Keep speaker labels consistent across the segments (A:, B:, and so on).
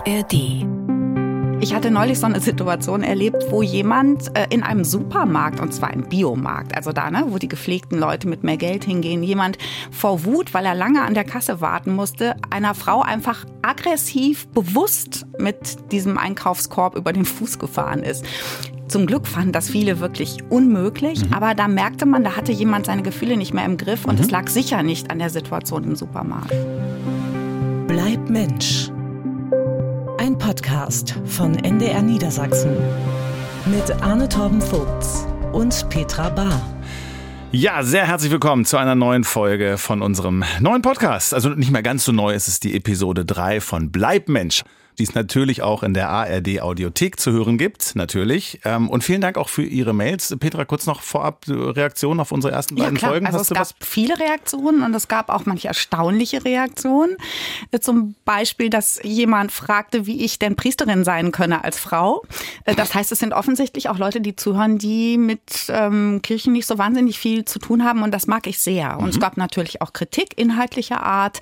A: ARD.
B: Ich hatte neulich so eine Situation erlebt, wo jemand äh, in einem Supermarkt, und zwar im Biomarkt, also da, ne, wo die gepflegten Leute mit mehr Geld hingehen, jemand vor Wut, weil er lange an der Kasse warten musste, einer Frau einfach aggressiv, bewusst mit diesem Einkaufskorb über den Fuß gefahren ist. Zum Glück fanden das viele wirklich unmöglich, mhm. aber da merkte man, da hatte jemand seine Gefühle nicht mehr im Griff und mhm. es lag sicher nicht an der Situation im Supermarkt.
A: Bleib Mensch. Podcast von NDR Niedersachsen mit Arne Torben Vogts und Petra Bahr.
C: Ja, sehr herzlich willkommen zu einer neuen Folge von unserem neuen Podcast. Also nicht mehr ganz so neu, es ist die Episode 3 von Bleib Mensch die es natürlich auch in der ARD Audiothek zu hören gibt, natürlich. Ähm, und vielen Dank auch für Ihre Mails. Petra, kurz noch vorab äh, Reaktionen auf unsere ersten ja, beiden klar. Folgen.
B: Also Hast es gab was? viele Reaktionen und es gab auch manche erstaunliche Reaktionen. Äh, zum Beispiel, dass jemand fragte, wie ich denn Priesterin sein könne als Frau. Äh, das heißt, es sind offensichtlich auch Leute, die zuhören, die mit ähm, Kirchen nicht so wahnsinnig viel zu tun haben und das mag ich sehr. Und mhm. es gab natürlich auch Kritik inhaltlicher Art,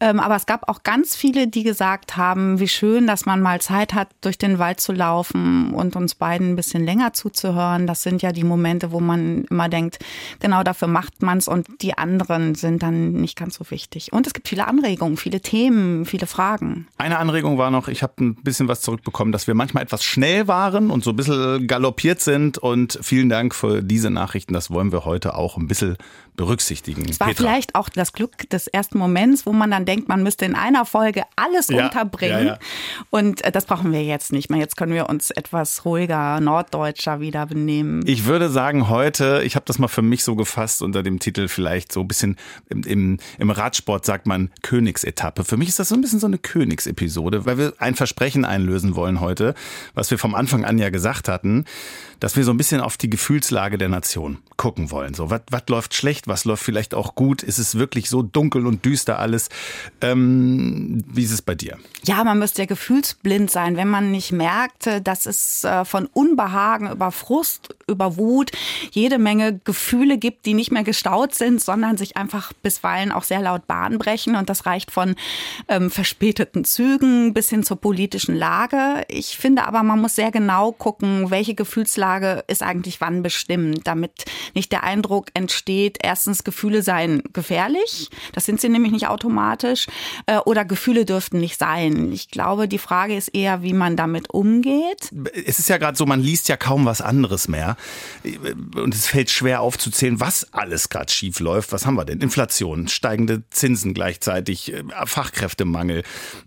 B: ähm, aber es gab auch ganz viele, die gesagt haben, wie schön schön, dass man mal Zeit hat, durch den Wald zu laufen und uns beiden ein bisschen länger zuzuhören. Das sind ja die Momente, wo man immer denkt, genau dafür macht man es und die anderen sind dann nicht ganz so wichtig. Und es gibt viele Anregungen, viele Themen, viele Fragen.
C: Eine Anregung war noch, ich habe ein bisschen was zurückbekommen, dass wir manchmal etwas schnell waren und so ein bisschen galoppiert sind. Und vielen Dank für diese Nachrichten. Das wollen wir heute auch ein bisschen berücksichtigen.
B: Es war Petra. vielleicht auch das Glück des ersten Moments, wo man dann denkt, man müsste in einer Folge alles ja, unterbringen. Ja, ja. Und äh, das brauchen wir jetzt nicht mehr. Jetzt können wir uns etwas ruhiger, norddeutscher wieder benehmen.
C: Ich würde sagen, heute, ich habe das mal für mich so gefasst unter dem Titel vielleicht so ein bisschen im, im, im Radsport sagt man Königsetappe. Für mich ist das so ein bisschen so eine Königsepisode, weil wir ein Versprechen einlösen wollen heute, was wir vom Anfang an ja gesagt hatten dass wir so ein bisschen auf die Gefühlslage der Nation gucken wollen. So, was, was läuft schlecht, was läuft vielleicht auch gut? Ist es wirklich so dunkel und düster alles? Ähm, wie ist es bei dir?
B: Ja, man müsste ja gefühlsblind sein, wenn man nicht merkt, dass es äh, von Unbehagen über Frust, über Wut jede Menge Gefühle gibt, die nicht mehr gestaut sind, sondern sich einfach bisweilen auch sehr laut Bahn brechen. Und das reicht von ähm, verspäteten Zügen bis hin zur politischen Lage. Ich finde aber, man muss sehr genau gucken, welche Gefühlslage ist eigentlich wann bestimmt, damit nicht der Eindruck entsteht, erstens Gefühle seien gefährlich, das sind sie nämlich nicht automatisch, äh, oder Gefühle dürften nicht sein. Ich glaube, die Frage ist eher, wie man damit umgeht.
C: Es ist ja gerade so, man liest ja kaum was anderes mehr und es fällt schwer aufzuzählen, was alles gerade schief läuft. Was haben wir denn? Inflation, steigende Zinsen gleichzeitig, äh, Fachkräftemangel,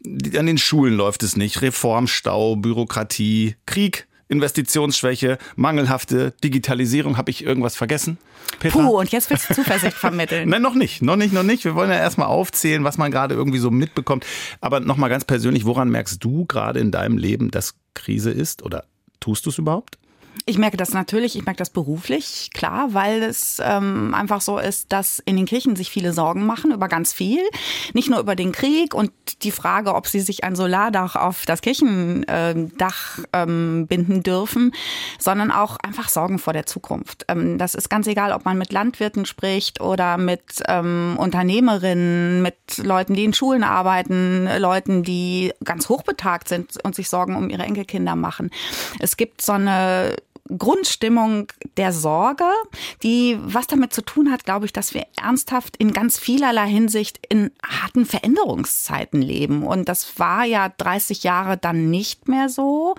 C: an den Schulen läuft es nicht, Reformstau, Bürokratie, Krieg. Investitionsschwäche, mangelhafte Digitalisierung. Habe ich irgendwas vergessen?
B: Petra? Puh, und jetzt willst du Zuversicht vermitteln.
C: Nein, noch nicht, noch nicht, noch nicht. Wir wollen ja erstmal aufzählen, was man gerade irgendwie so mitbekommt. Aber nochmal ganz persönlich, woran merkst du gerade in deinem Leben, dass Krise ist? Oder tust du es überhaupt?
B: Ich merke das natürlich, ich merke das beruflich, klar, weil es ähm, einfach so ist, dass in den Kirchen sich viele Sorgen machen über ganz viel. Nicht nur über den Krieg und die Frage, ob sie sich ein Solardach auf das Kirchendach ähm, binden dürfen, sondern auch einfach Sorgen vor der Zukunft. Ähm, das ist ganz egal, ob man mit Landwirten spricht oder mit ähm, Unternehmerinnen, mit Leuten, die in Schulen arbeiten, Leuten, die ganz hochbetagt sind und sich Sorgen um ihre Enkelkinder machen. Es gibt so eine Grundstimmung der Sorge, die was damit zu tun hat, glaube ich, dass wir ernsthaft in ganz vielerlei Hinsicht in harten Veränderungszeiten leben. Und das war ja 30 Jahre dann nicht mehr so.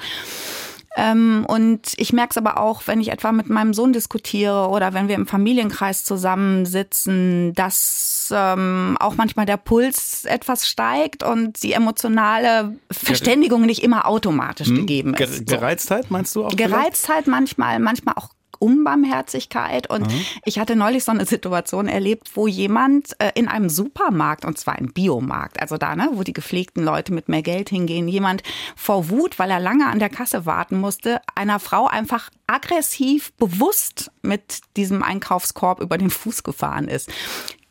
B: Ähm, und ich merke es aber auch, wenn ich etwa mit meinem Sohn diskutiere oder wenn wir im Familienkreis zusammensitzen, dass ähm, auch manchmal der Puls etwas steigt und die emotionale Verständigung nicht immer automatisch hm, gegeben ist.
C: Gereiztheit meinst du auch?
B: Gereiztheit vielleicht? manchmal, manchmal auch Unbarmherzigkeit. Und mhm. ich hatte neulich so eine Situation erlebt, wo jemand äh, in einem Supermarkt, und zwar im Biomarkt, also da, ne, wo die gepflegten Leute mit mehr Geld hingehen, jemand vor Wut, weil er lange an der Kasse warten musste, einer Frau einfach aggressiv bewusst mit diesem Einkaufskorb über den Fuß gefahren ist.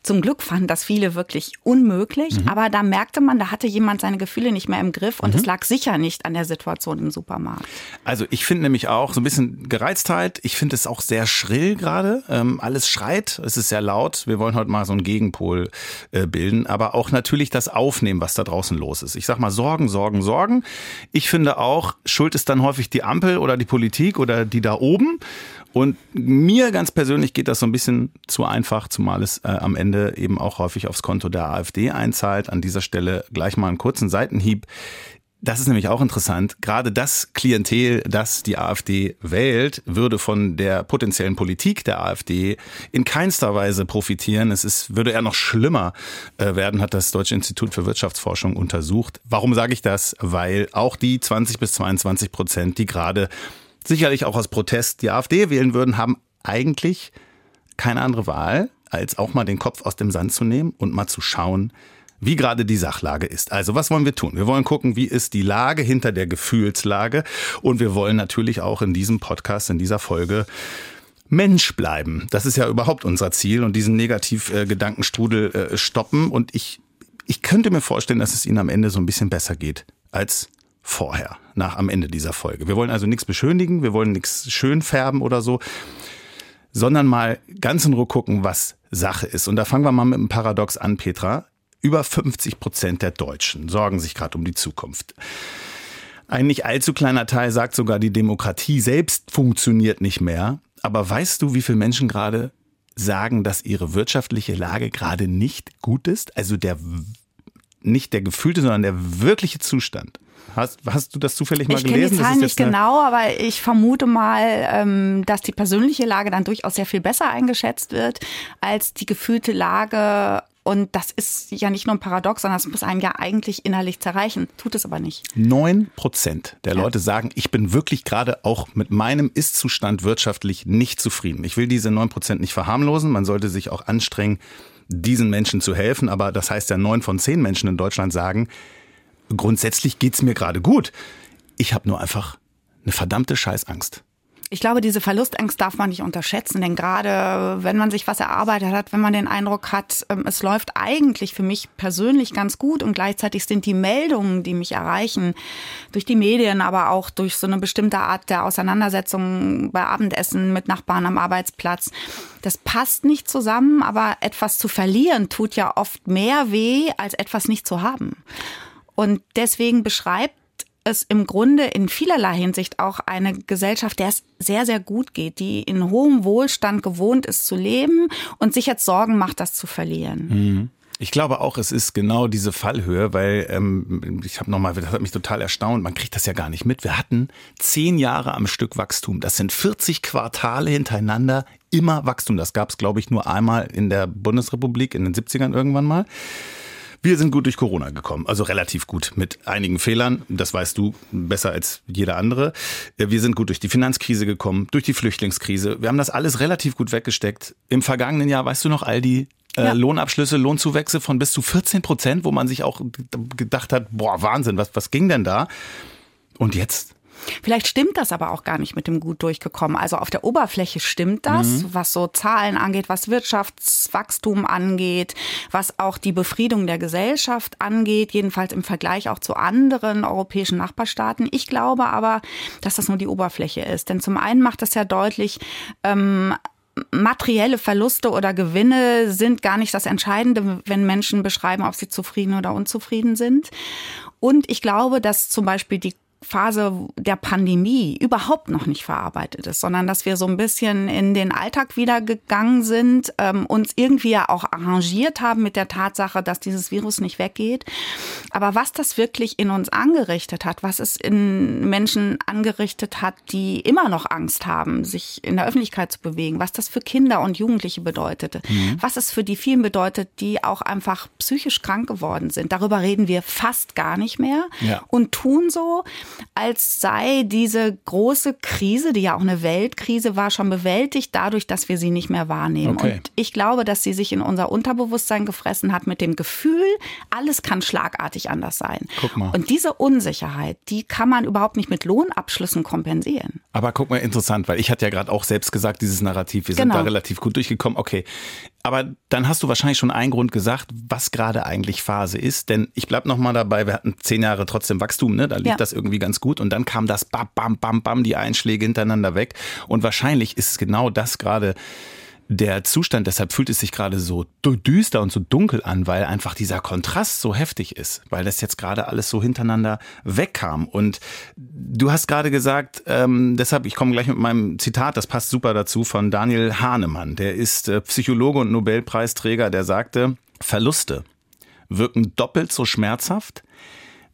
B: Zum Glück fanden das viele wirklich unmöglich, mhm. aber da merkte man, da hatte jemand seine Gefühle nicht mehr im Griff und mhm. es lag sicher nicht an der Situation im Supermarkt.
C: Also ich finde nämlich auch so ein bisschen Gereiztheit. Ich finde es auch sehr schrill gerade. Ähm, alles schreit, es ist sehr laut. Wir wollen heute mal so einen Gegenpol äh, bilden, aber auch natürlich das Aufnehmen, was da draußen los ist. Ich sag mal Sorgen, Sorgen, Sorgen. Ich finde auch, Schuld ist dann häufig die Ampel oder die Politik oder die da oben. Und mir ganz persönlich geht das so ein bisschen zu einfach, zumal es äh, am Ende eben auch häufig aufs Konto der AfD einzahlt. An dieser Stelle gleich mal einen kurzen Seitenhieb. Das ist nämlich auch interessant. Gerade das Klientel, das die AfD wählt, würde von der potenziellen Politik der AfD in keinster Weise profitieren. Es ist, würde eher noch schlimmer äh, werden, hat das Deutsche Institut für Wirtschaftsforschung untersucht. Warum sage ich das? Weil auch die 20 bis 22 Prozent, die gerade sicherlich auch aus Protest die AfD wählen würden, haben eigentlich keine andere Wahl, als auch mal den Kopf aus dem Sand zu nehmen und mal zu schauen, wie gerade die Sachlage ist. Also was wollen wir tun? Wir wollen gucken, wie ist die Lage hinter der Gefühlslage und wir wollen natürlich auch in diesem Podcast, in dieser Folge Mensch bleiben. Das ist ja überhaupt unser Ziel und diesen Negativgedankenstrudel äh, stoppen und ich ich könnte mir vorstellen, dass es Ihnen am Ende so ein bisschen besser geht als vorher, nach am Ende dieser Folge. Wir wollen also nichts beschönigen, wir wollen nichts schön färben oder so, sondern mal ganz in Ruhe gucken, was Sache ist. Und da fangen wir mal mit einem Paradox an, Petra. Über 50 Prozent der Deutschen sorgen sich gerade um die Zukunft. Ein nicht allzu kleiner Teil sagt sogar, die Demokratie selbst funktioniert nicht mehr. Aber weißt du, wie viele Menschen gerade sagen, dass ihre wirtschaftliche Lage gerade nicht gut ist? Also der nicht der gefühlte, sondern der wirkliche Zustand. Hast, hast du das zufällig mal
B: ich
C: gelesen?
B: Ich kenne die Zahlen nicht genau, aber ich vermute mal, ähm, dass die persönliche Lage dann durchaus sehr viel besser eingeschätzt wird als die gefühlte Lage und das ist ja nicht nur ein Paradox, sondern es muss einen ja eigentlich innerlich zerreichen. Tut es aber nicht.
C: Neun Prozent der ja. Leute sagen, ich bin wirklich gerade auch mit meinem Ist-Zustand wirtschaftlich nicht zufrieden. Ich will diese neun Prozent nicht verharmlosen. Man sollte sich auch anstrengen, diesen Menschen zu helfen. Aber das heißt ja, neun von zehn Menschen in Deutschland sagen, grundsätzlich geht's mir gerade gut. Ich habe nur einfach eine verdammte Scheißangst.
B: Ich glaube, diese Verlustangst darf man nicht unterschätzen, denn gerade wenn man sich was erarbeitet hat, wenn man den Eindruck hat, ähm, es läuft eigentlich für mich persönlich ganz gut und gleichzeitig sind die Meldungen, die mich erreichen, durch die Medien, aber auch durch so eine bestimmte Art der Auseinandersetzung bei Abendessen mit Nachbarn am Arbeitsplatz, das passt nicht zusammen, aber etwas zu verlieren tut ja oft mehr weh, als etwas nicht zu haben. Und deswegen beschreibt es im Grunde in vielerlei Hinsicht auch eine Gesellschaft, der es sehr, sehr gut geht, die in hohem Wohlstand gewohnt ist zu leben und sich jetzt Sorgen macht, das zu verlieren.
C: Mhm. Ich glaube auch, es ist genau diese Fallhöhe, weil ähm, ich habe nochmal, das hat mich total erstaunt, man kriegt das ja gar nicht mit. Wir hatten zehn Jahre am Stück Wachstum. Das sind 40 Quartale hintereinander immer Wachstum. Das gab es, glaube ich, nur einmal in der Bundesrepublik in den 70ern irgendwann mal. Wir sind gut durch Corona gekommen, also relativ gut mit einigen Fehlern. Das weißt du besser als jeder andere. Äh, wir sind gut durch die Finanzkrise gekommen, durch die Flüchtlingskrise. Wir haben das alles relativ gut weggesteckt. Im vergangenen Jahr, weißt du noch, all die äh, ja. Lohnabschlüsse, Lohnzuwächse von bis zu 14 Prozent, wo man sich auch gedacht hat, boah, Wahnsinn, was, was ging denn da? Und jetzt
B: Vielleicht stimmt das aber auch gar nicht mit dem gut durchgekommen. Also auf der Oberfläche stimmt das, mhm. was so Zahlen angeht, was Wirtschaftswachstum angeht, was auch die Befriedung der Gesellschaft angeht, jedenfalls im Vergleich auch zu anderen europäischen Nachbarstaaten. Ich glaube aber, dass das nur die Oberfläche ist. Denn zum einen macht das ja deutlich, ähm, materielle Verluste oder Gewinne sind gar nicht das Entscheidende, wenn Menschen beschreiben, ob sie zufrieden oder unzufrieden sind. Und ich glaube, dass zum Beispiel die Phase der Pandemie überhaupt noch nicht verarbeitet ist, sondern dass wir so ein bisschen in den Alltag wieder gegangen sind, ähm, uns irgendwie ja auch arrangiert haben mit der Tatsache, dass dieses Virus nicht weggeht. Aber was das wirklich in uns angerichtet hat, was es in Menschen angerichtet hat, die immer noch Angst haben, sich in der Öffentlichkeit zu bewegen, was das für Kinder und Jugendliche bedeutete, mhm. was es für die vielen bedeutet, die auch einfach psychisch krank geworden sind. Darüber reden wir fast gar nicht mehr ja. und tun so, als sei diese große Krise, die ja auch eine Weltkrise war, schon bewältigt dadurch, dass wir sie nicht mehr wahrnehmen. Okay. Und ich glaube, dass sie sich in unser Unterbewusstsein gefressen hat mit dem Gefühl, alles kann schlagartig anders sein. Guck mal. Und diese Unsicherheit, die kann man überhaupt nicht mit Lohnabschlüssen kompensieren.
C: Aber guck mal, interessant, weil ich hatte ja gerade auch selbst gesagt, dieses Narrativ, wir sind genau. da relativ gut durchgekommen. Okay, Aber dann hast du wahrscheinlich schon einen Grund gesagt, was gerade eigentlich Phase ist. Denn ich bleib noch mal dabei, wir hatten zehn Jahre trotzdem Wachstum, ne? Da lief ja. das irgendwie ganz gut. Und dann kam das bam, bam, bam, bam, die Einschläge hintereinander weg. Und wahrscheinlich ist genau das gerade der Zustand, deshalb fühlt es sich gerade so düster und so dunkel an, weil einfach dieser Kontrast so heftig ist, weil das jetzt gerade alles so hintereinander wegkam. Und du hast gerade gesagt, ähm, deshalb, ich komme gleich mit meinem Zitat, das passt super dazu, von Daniel Hahnemann. Der ist äh, Psychologe und Nobelpreisträger, der sagte, Verluste wirken doppelt so schmerzhaft,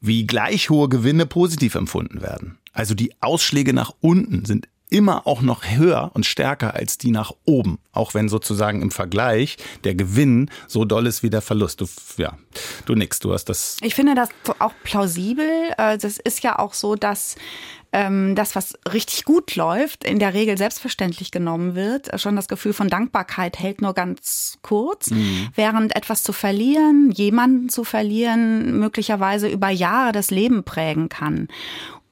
C: wie gleich hohe Gewinne positiv empfunden werden. Also die Ausschläge nach unten sind immer auch noch höher und stärker als die nach oben, auch wenn sozusagen im Vergleich der Gewinn so doll ist wie der Verlust. Du, ja, du nix, du hast das.
B: Ich finde das auch plausibel. Äh, das ist ja auch so, dass ähm, das, was richtig gut läuft, in der Regel selbstverständlich genommen wird. Schon das Gefühl von Dankbarkeit hält nur ganz kurz, mhm. während etwas zu verlieren, jemanden zu verlieren, möglicherweise über Jahre das Leben prägen kann.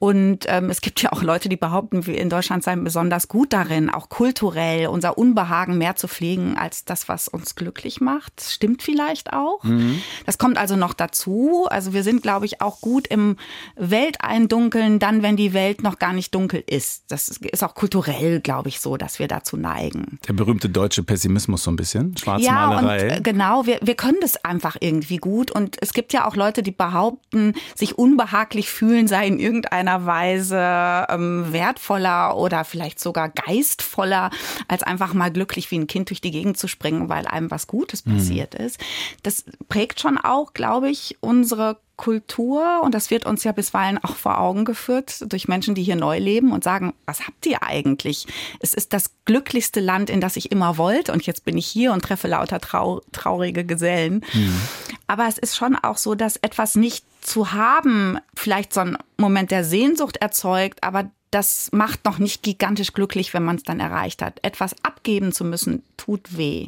B: Und ähm, es gibt ja auch Leute, die behaupten, wir in Deutschland seien besonders gut darin, auch kulturell unser Unbehagen mehr zu pflegen als das, was uns glücklich macht. Das stimmt vielleicht auch. Mhm. Das kommt also noch dazu. Also wir sind, glaube ich, auch gut im Welteindunkeln, dann, wenn die Welt noch gar nicht dunkel ist. Das ist auch kulturell, glaube ich, so, dass wir dazu neigen.
C: Der berühmte deutsche Pessimismus so ein bisschen, Schwarzmalerei.
B: Ja, und äh, genau, wir, wir können das einfach irgendwie gut. Und es gibt ja auch Leute, die behaupten, sich unbehaglich fühlen sei in irgendeiner irgendeiner Weise ähm, wertvoller oder vielleicht sogar geistvoller, als einfach mal glücklich wie ein Kind durch die Gegend zu springen, weil einem was Gutes mhm. passiert ist. Das prägt schon auch, glaube ich, unsere Kultur und das wird uns ja bisweilen auch vor Augen geführt durch Menschen, die hier neu leben und sagen, was habt ihr eigentlich? Es ist das glücklichste Land, in das ich immer wollte und jetzt bin ich hier und treffe lauter trau traurige Gesellen. Mhm. Aber es ist schon auch so, dass etwas nicht zu haben vielleicht so einen Moment der Sehnsucht erzeugt, aber das macht noch nicht gigantisch glücklich, wenn man es dann erreicht hat. Etwas abgeben zu müssen, tut weh.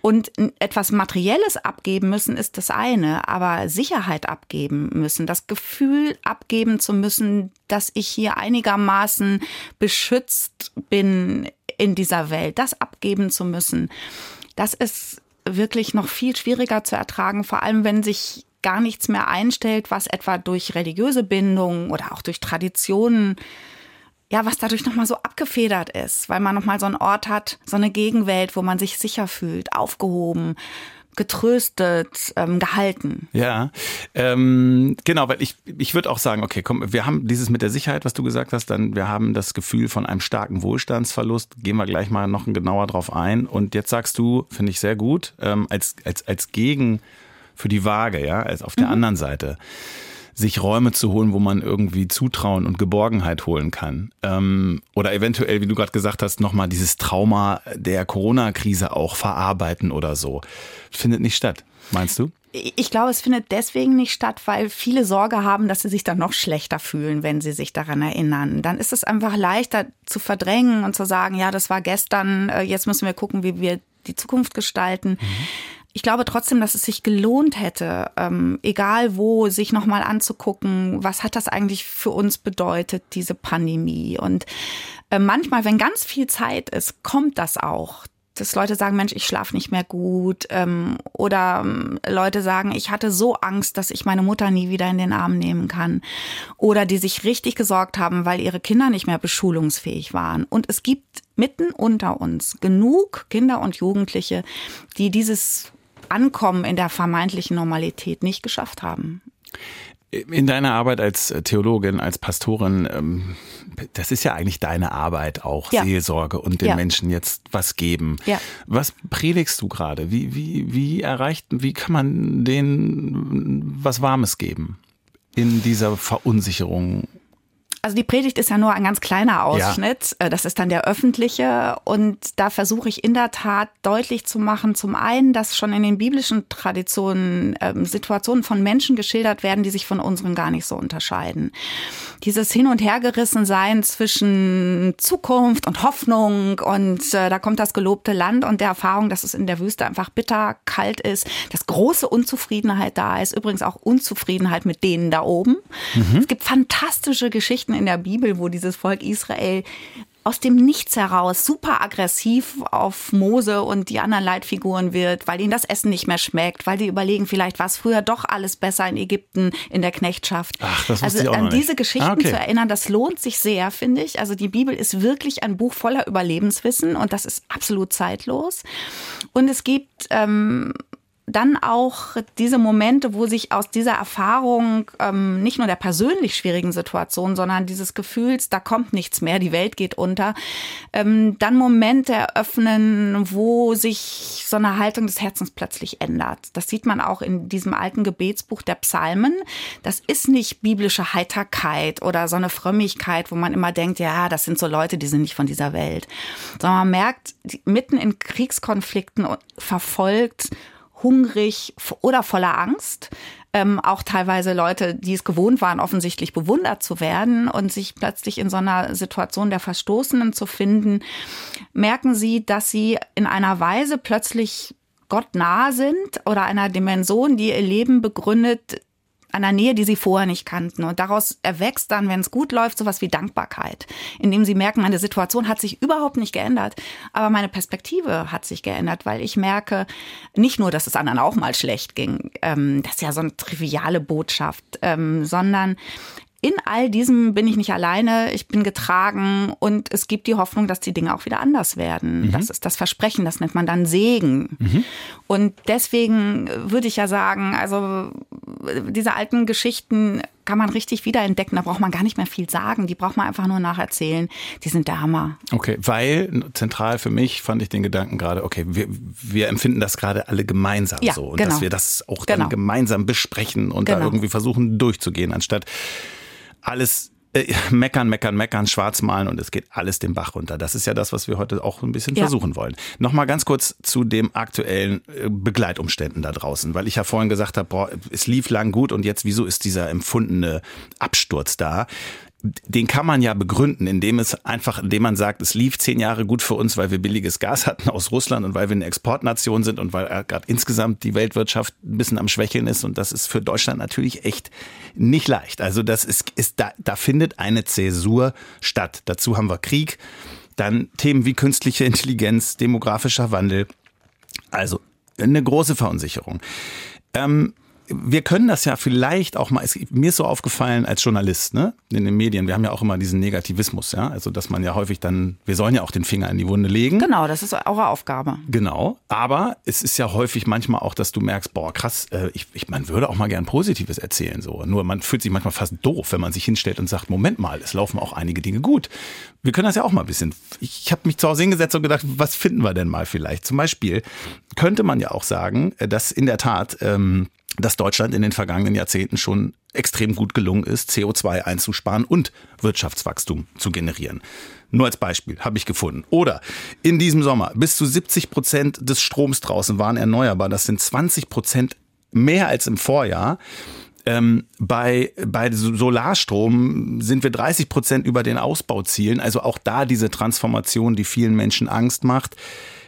B: Und etwas Materielles abgeben müssen ist das eine, aber Sicherheit abgeben müssen, das Gefühl abgeben zu müssen, dass ich hier einigermaßen beschützt bin in dieser Welt, das abgeben zu müssen, das ist wirklich noch viel schwieriger zu ertragen, vor allem wenn sich gar nichts mehr einstellt, was etwa durch religiöse Bindungen oder auch durch Traditionen ja, was dadurch nochmal so abgefedert ist, weil man nochmal so einen Ort hat, so eine Gegenwelt, wo man sich sicher fühlt, aufgehoben, getröstet, ähm, gehalten.
C: Ja, ähm, genau, weil ich, ich würde auch sagen, okay, komm, wir haben dieses mit der Sicherheit, was du gesagt hast, dann wir haben das Gefühl von einem starken Wohlstandsverlust, gehen wir gleich mal noch genauer drauf ein. Und jetzt sagst du, finde ich sehr gut, ähm, als, als, als Gegen für die Waage, ja, als auf der mhm. anderen Seite sich Räume zu holen, wo man irgendwie Zutrauen und Geborgenheit holen kann. Ähm, oder eventuell, wie du gerade gesagt hast, nochmal dieses Trauma der Corona-Krise auch verarbeiten oder so. Findet nicht statt, meinst du?
B: Ich glaube, es findet deswegen nicht statt, weil viele Sorge haben, dass sie sich dann noch schlechter fühlen, wenn sie sich daran erinnern. Dann ist es einfach leichter zu verdrängen und zu sagen, ja, das war gestern, äh, jetzt müssen wir gucken, wie wir die Zukunft gestalten. Mhm ich glaube trotzdem, dass es sich gelohnt hätte, ähm, egal wo, sich nochmal anzugucken, was hat das eigentlich für uns bedeutet, diese Pandemie. Und äh, manchmal, wenn ganz viel Zeit ist, kommt das auch. Dass Leute sagen, Mensch, ich schlafe nicht mehr gut. Ähm, oder ähm, Leute sagen, ich hatte so Angst, dass ich meine Mutter nie wieder in den Arm nehmen kann. Oder die sich richtig gesorgt haben, weil ihre Kinder nicht mehr beschulungsfähig waren. Und es gibt mitten unter uns genug Kinder und Jugendliche, die dieses Ankommen in der vermeintlichen Normalität nicht geschafft haben.
C: In deiner Arbeit als Theologin, als Pastorin, ähm, das ist ja eigentlich deine Arbeit auch, ja. Seelsorge und den ja. Menschen jetzt was geben. Ja. Was predigst du gerade? Wie, wie, wie erreicht, wie kann man denen was Warmes geben in dieser Verunsicherung
B: also die Predigt ist ja nur ein ganz kleiner Ausschnitt. Ja. Äh, das ist dann der öffentliche. Und da versuche ich in der Tat deutlich zu machen, zum einen, dass schon in den biblischen Traditionen ähm, Situationen von Menschen geschildert werden, die sich von unseren gar nicht so unterscheiden. Dieses Hin- und Hergerissensein zwischen Zukunft und Hoffnung und äh, da kommt das gelobte Land und der Erfahrung, dass es in der Wüste einfach bitter, kalt ist, dass große Unzufriedenheit da ist. Übrigens auch Unzufriedenheit mit denen da oben. Mhm. Es gibt fantastische Geschichten in der Bibel, wo dieses Volk Israel aus dem Nichts heraus super aggressiv auf Mose und die anderen Leitfiguren wird, weil ihnen das Essen nicht mehr schmeckt, weil die überlegen, vielleicht war es früher doch alles besser in Ägypten in der Knechtschaft.
C: Ach, das
B: also
C: ich auch
B: an diese
C: nicht.
B: Geschichten
C: Ah, okay.
B: zu erinnern, das lohnt sich sehr, finde ich. Also die Bibel ist wirklich ein Buch voller Überlebenswissen und das ist absolut zeitlos. Und es gibt ähm, dann auch diese Momente, wo sich aus dieser Erfahrung ähm, nicht nur der persönlich schwierigen Situation, sondern dieses Gefühls, da kommt nichts mehr, die Welt geht unter, ähm, dann Momente eröffnen, wo sich so eine Haltung des Herzens plötzlich ändert. Das sieht man auch in diesem alten Gebetsbuch der Psalmen. Das ist nicht biblische Heiterkeit oder so eine Frömmigkeit, wo man immer denkt, ja, das sind so Leute, die sind nicht von dieser Welt, sondern man merkt, mitten in Kriegskonflikten verfolgt, hungrig oder voller Angst. Ähm, auch teilweise Leute, die es gewohnt waren, offensichtlich bewundert zu werden und sich plötzlich in so einer Situation der Verstoßenen zu finden, merken sie, dass sie in einer Weise plötzlich Gott nahe sind oder einer Dimension, die ihr Leben begründet, einer Nähe, die sie vorher nicht kannten. Und daraus erwächst dann, wenn es gut läuft, sowas wie Dankbarkeit, indem sie merken, meine Situation hat sich überhaupt nicht geändert, aber meine Perspektive hat sich geändert, weil ich merke, nicht nur, dass es anderen auch mal schlecht ging, ähm, das ist ja so eine triviale Botschaft, ähm, sondern in all diesem bin ich nicht alleine, ich bin getragen und es gibt die Hoffnung, dass die Dinge auch wieder anders werden. Das ist das Versprechen, das nennt man dann Segen. Und deswegen würde ich ja sagen, also diese alten Geschichten kann man richtig wiederentdecken, da braucht man gar nicht mehr viel sagen, die braucht man einfach nur nacherzählen. Die sind der Hammer.
C: Okay, weil zentral für mich fand ich den Gedanken gerade, okay, wir, wir empfinden das gerade alle gemeinsam
B: Ja,
C: so und
B: genau.
C: dass wir das auch
B: Genau.
C: dann gemeinsam besprechen und da
B: Genau.
C: irgendwie versuchen durchzugehen, anstatt alles äh, meckern, meckern, meckern, schwarz malen und es geht alles den Bach runter. Das ist ja das, was wir heute auch ein bisschen
B: Ja.
C: versuchen wollen. Nochmal ganz kurz zu dem aktuellen äh, Begleitumständen da draußen, weil ich ja vorhin gesagt habe, boah, es lief lang gut und jetzt, wieso ist dieser empfundene Absturz da? Den kann man ja begründen, indem es einfach, indem man sagt, es lief zehn Jahre gut für uns, weil wir billiges Gas hatten aus Russland und weil wir eine Exportnation sind und weil äh, gerade insgesamt die Weltwirtschaft ein bisschen am Schwächeln ist und das ist für Deutschland natürlich echt nicht leicht. Also das ist, ist da, da findet eine Zäsur statt. Dazu haben wir Krieg, dann Themen wie künstliche Intelligenz, demografischer Wandel. Also eine große Verunsicherung. Ähm, wir können das ja vielleicht auch mal, es, mir ist so aufgefallen als Journalist, ne, in den Medien, wir haben ja auch immer diesen Negativismus, ja, also dass man ja häufig dann, wir sollen ja auch den Finger in die Wunde legen.
B: Genau, das ist eure Aufgabe.
C: Genau, aber es ist ja häufig manchmal auch, dass du merkst, boah, krass, äh, ich, ich, man würde auch mal gern Positives erzählen, so. Nur man fühlt sich manchmal fast doof, wenn man sich hinstellt und sagt, Moment mal, es laufen auch einige Dinge gut. Wir können das ja auch mal ein bisschen. Ich habe mich zu Hause hingesetzt und gedacht, was finden wir denn mal vielleicht? Zum Beispiel könnte man ja auch sagen, äh, dass in der Tat ähm, dass Deutschland in den vergangenen Jahrzehnten schon extrem gut gelungen ist, CO2 einzusparen und Wirtschaftswachstum zu generieren. Nur als Beispiel habe ich gefunden. Oder in diesem Sommer bis zu 70 Prozent des Stroms draußen waren erneuerbar. Das sind 20 Prozent mehr als im Vorjahr. Ähm, bei, bei Solarstrom sind wir 30 Prozent über den Ausbauzielen. Also auch da diese Transformation, die vielen Menschen Angst macht.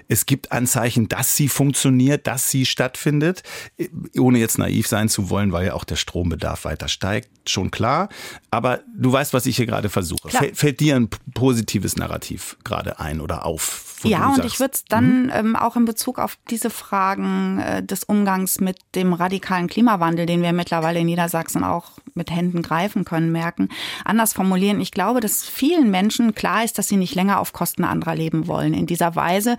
C: Es gibt Anzeichen, dass sie funktioniert, dass sie stattfindet, ohne jetzt naiv sein zu wollen, weil ja auch der Strombedarf weiter steigt, schon klar. Aber du weißt, was ich hier gerade versuche.
B: Klar.
C: Fällt, fällt dir ein positives Narrativ gerade ein oder auf? Wo
B: Ja, und
C: sagst,
B: ich würde es dann ähm, auch in Bezug auf diese Fragen äh, des Umgangs mit dem radikalen Klimawandel, den wir mittlerweile in Niedersachsen auch mit Händen greifen können, merken, anders formulieren. Ich glaube, dass vielen Menschen klar ist, dass sie nicht länger auf Kosten anderer leben wollen. In dieser Weise,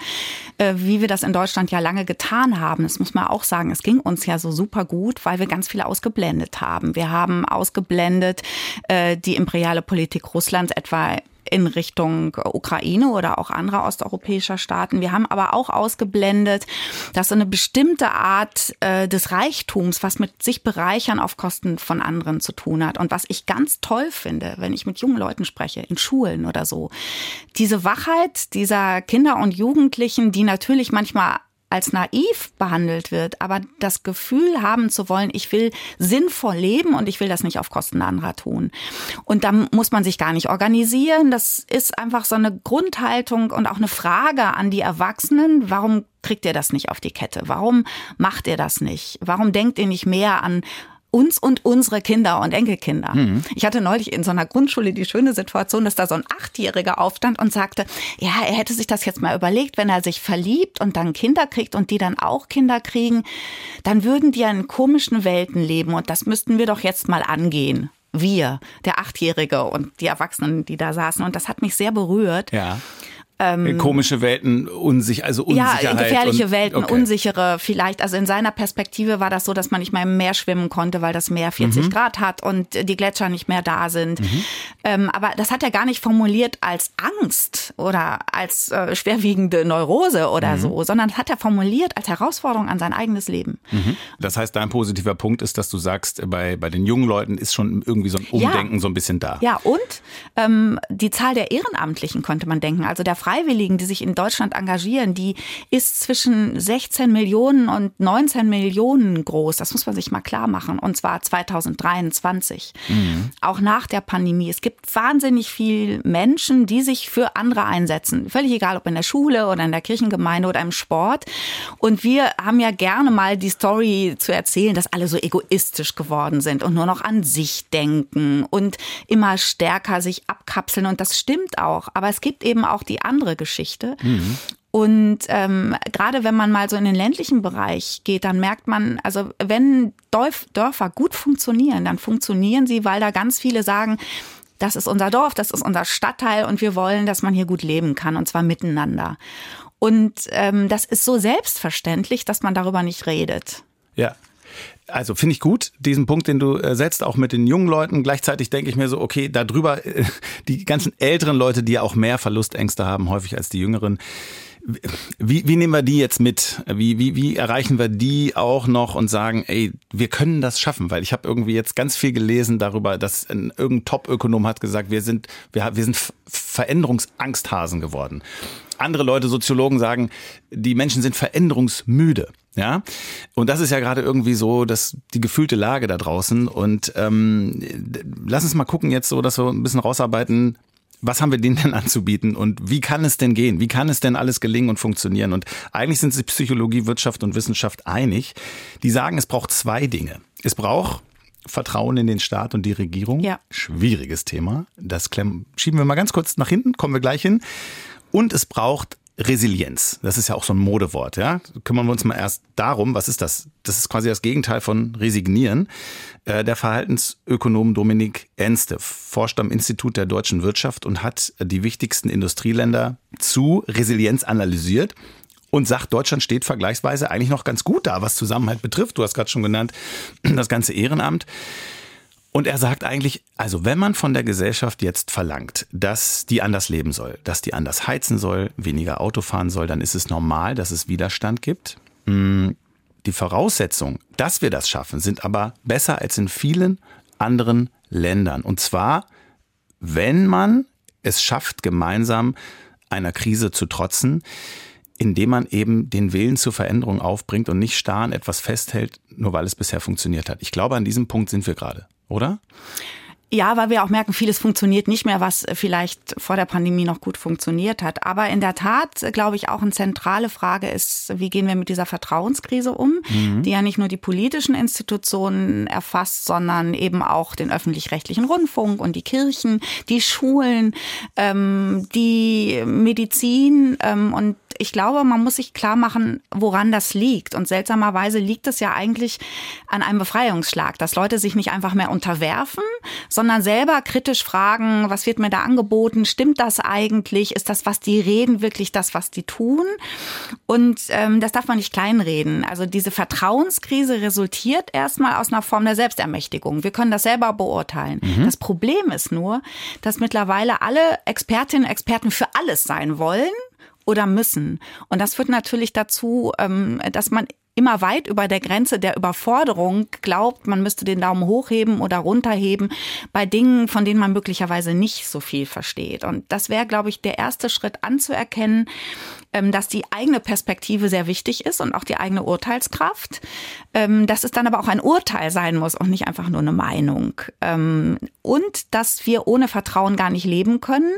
B: äh, wie wir das in Deutschland ja lange getan haben. Das muss man auch sagen. Es ging uns ja so super gut, weil wir ganz viel ausgeblendet haben. Wir haben ausgeblendet äh, die imperiale Politik Russlands etwa in Richtung Ukraine oder auch anderer osteuropäischer Staaten. Wir haben aber auch ausgeblendet, dass so eine bestimmte Art äh, des Reichtums, was mit sich bereichern auf Kosten von anderen zu tun hat. Und was ich ganz toll finde, wenn ich mit jungen Leuten spreche, in Schulen oder so, diese Wachheit dieser Kinder und Jugendlichen, die natürlich manchmal als naiv behandelt wird, aber das Gefühl haben zu wollen, ich will sinnvoll leben und ich will das nicht auf Kosten anderer tun. Und da muss man sich gar nicht organisieren. Das ist einfach so eine Grundhaltung und auch eine Frage an die Erwachsenen. Warum kriegt ihr das nicht auf die Kette? Warum macht ihr das nicht? Warum denkt ihr nicht mehr an uns und unsere Kinder und Enkelkinder. Mhm. Ich hatte neulich in so einer Grundschule die schöne Situation, dass da so ein Achtjähriger aufstand und sagte, ja, er hätte sich das jetzt mal überlegt, wenn er sich verliebt und dann Kinder kriegt und die dann auch Kinder kriegen, dann würden die in komischen Welten leben und das müssten wir doch jetzt mal angehen. Wir, der Achtjährige und die Erwachsenen, die da saßen. Und das hat mich sehr berührt.
C: Ja. Ähm, Komische Welten, unsicher, also Unsicherheit.
B: Ja, gefährliche Welten, okay. unsichere vielleicht. Also in seiner Perspektive war das so, dass man nicht mehr im Meer schwimmen konnte, weil das Meer 40 mhm. Grad hat und die Gletscher nicht mehr da sind. Mhm. Ähm, aber das hat er gar nicht formuliert als Angst oder als äh, schwerwiegende Neurose oder mhm. so, sondern hat er formuliert als Herausforderung an sein eigenes Leben.
C: Mhm. Das heißt, dein positiver Punkt ist, dass du sagst, bei, bei den jungen Leuten ist schon irgendwie so ein Umdenken ja. so ein bisschen da.
B: Ja, und ähm, die Zahl der Ehrenamtlichen könnte man denken. Also der Freiwilligen, die sich in Deutschland engagieren, die ist zwischen 16 Millionen und 19 Millionen groß. Das muss man sich mal klar machen. Und zwar 2023. Mhm. Auch nach der Pandemie. Es gibt wahnsinnig viel Menschen, die sich für andere einsetzen. Völlig egal, ob in der Schule oder in der Kirchengemeinde oder im Sport. Und wir haben ja gerne mal die Story zu erzählen, dass alle so egoistisch geworden sind und nur noch an sich denken und immer stärker sich abkapseln. Und das stimmt auch. Aber es gibt eben auch die andere Geschichte. Mhm. Und ähm, gerade wenn man mal so in den ländlichen Bereich geht, dann merkt man, also wenn Dörfer gut funktionieren, dann funktionieren sie, weil da ganz viele sagen, das ist unser Dorf, das ist unser Stadtteil und wir wollen, dass man hier gut leben kann und zwar miteinander. Und ähm, das ist so selbstverständlich, dass man darüber nicht redet.
C: Ja. Also finde ich gut, diesen Punkt, den du äh, setzt, auch mit den jungen Leuten. Gleichzeitig denke ich mir so, okay, darüber, äh, die ganzen älteren Leute, die ja auch mehr Verlustängste haben, häufig als die jüngeren. Wie, wie nehmen wir die jetzt mit? Wie, wie, wie erreichen wir die auch noch und sagen, ey, wir können das schaffen? Weil ich habe irgendwie jetzt ganz viel gelesen darüber, dass ein, irgendein Top-Ökonom hat gesagt, wir sind, wir, wir sind Veränderungsangsthasen geworden. Andere Leute, Soziologen sagen, die Menschen sind veränderungsmüde. Ja, und das ist ja gerade irgendwie so, dass die gefühlte Lage da draußen. Und ähm, lass uns mal gucken jetzt so, dass wir ein bisschen rausarbeiten. Was haben wir denen denn anzubieten und wie kann es denn gehen? Wie kann es denn alles gelingen und funktionieren? Und eigentlich sind sich Psychologie, Wirtschaft und Wissenschaft einig. Die sagen, es braucht zwei Dinge. Es braucht Vertrauen in den Staat und die Regierung. Ja. Schwieriges Thema. Das schieben wir mal ganz kurz nach hinten, kommen wir gleich hin. Und es braucht Resilienz. Das ist ja auch so ein Modewort, ja. Kümmern wir uns mal erst darum, was ist das? Das ist quasi das Gegenteil von resignieren. Äh, der Verhaltensökonom Dominik Enste forscht am Institut der deutschen Wirtschaft und hat die wichtigsten Industrieländer zu Resilienz analysiert und sagt, Deutschland steht vergleichsweise eigentlich noch ganz gut da, was Zusammenhalt betrifft. Du hast gerade schon genannt, das ganze Ehrenamt. Und er sagt eigentlich, also wenn man von der Gesellschaft jetzt verlangt, dass die anders leben soll, dass die anders heizen soll, weniger Auto fahren soll, dann ist es normal, dass es Widerstand gibt. Hm, die Voraussetzungen, dass wir das schaffen, sind aber besser als in vielen anderen Ländern. Und zwar, wenn man es schafft, gemeinsam einer Krise zu trotzen, indem man eben den Willen zur Veränderung aufbringt und nicht starr an etwas festhält, nur weil es bisher funktioniert hat. Ich glaube, an diesem Punkt sind wir gerade oder?
B: Ja, weil wir auch merken, vieles funktioniert nicht mehr, was vielleicht vor der Pandemie noch gut funktioniert hat. Aber in der Tat, glaube ich, auch eine zentrale Frage ist, wie gehen wir mit dieser Vertrauenskrise um, mhm. die ja nicht nur die politischen Institutionen erfasst, sondern eben auch den öffentlich-rechtlichen Rundfunk und die Kirchen, die Schulen, ähm, die Medizin ähm, und ich glaube, man muss sich klar machen, woran das liegt. Und seltsamerweise liegt es ja eigentlich an einem Befreiungsschlag, dass Leute sich nicht einfach mehr unterwerfen, sondern selber kritisch fragen, was wird mir da angeboten? Stimmt das eigentlich? Ist das, was die reden, wirklich das, was die tun? Und ähm, das darf man nicht kleinreden. Also diese Vertrauenskrise resultiert erstmal aus einer Form der Selbstermächtigung. Wir können das selber beurteilen. Mhm. Das Problem ist nur, dass mittlerweile alle Expertinnen und Experten für alles sein wollen oder müssen. Und das führt natürlich dazu, ähm, dass man immer weit über der Grenze der Überforderung glaubt, man müsste den Daumen hochheben oder runterheben bei Dingen, von denen man möglicherweise nicht so viel versteht. Und das wäre, glaube ich, der erste Schritt anzuerkennen, ähm, dass die eigene Perspektive sehr wichtig ist und auch die eigene Urteilskraft. Ähm, dass es dann aber auch ein Urteil sein muss und nicht einfach nur eine Meinung. Und dass wir ohne Vertrauen gar nicht leben können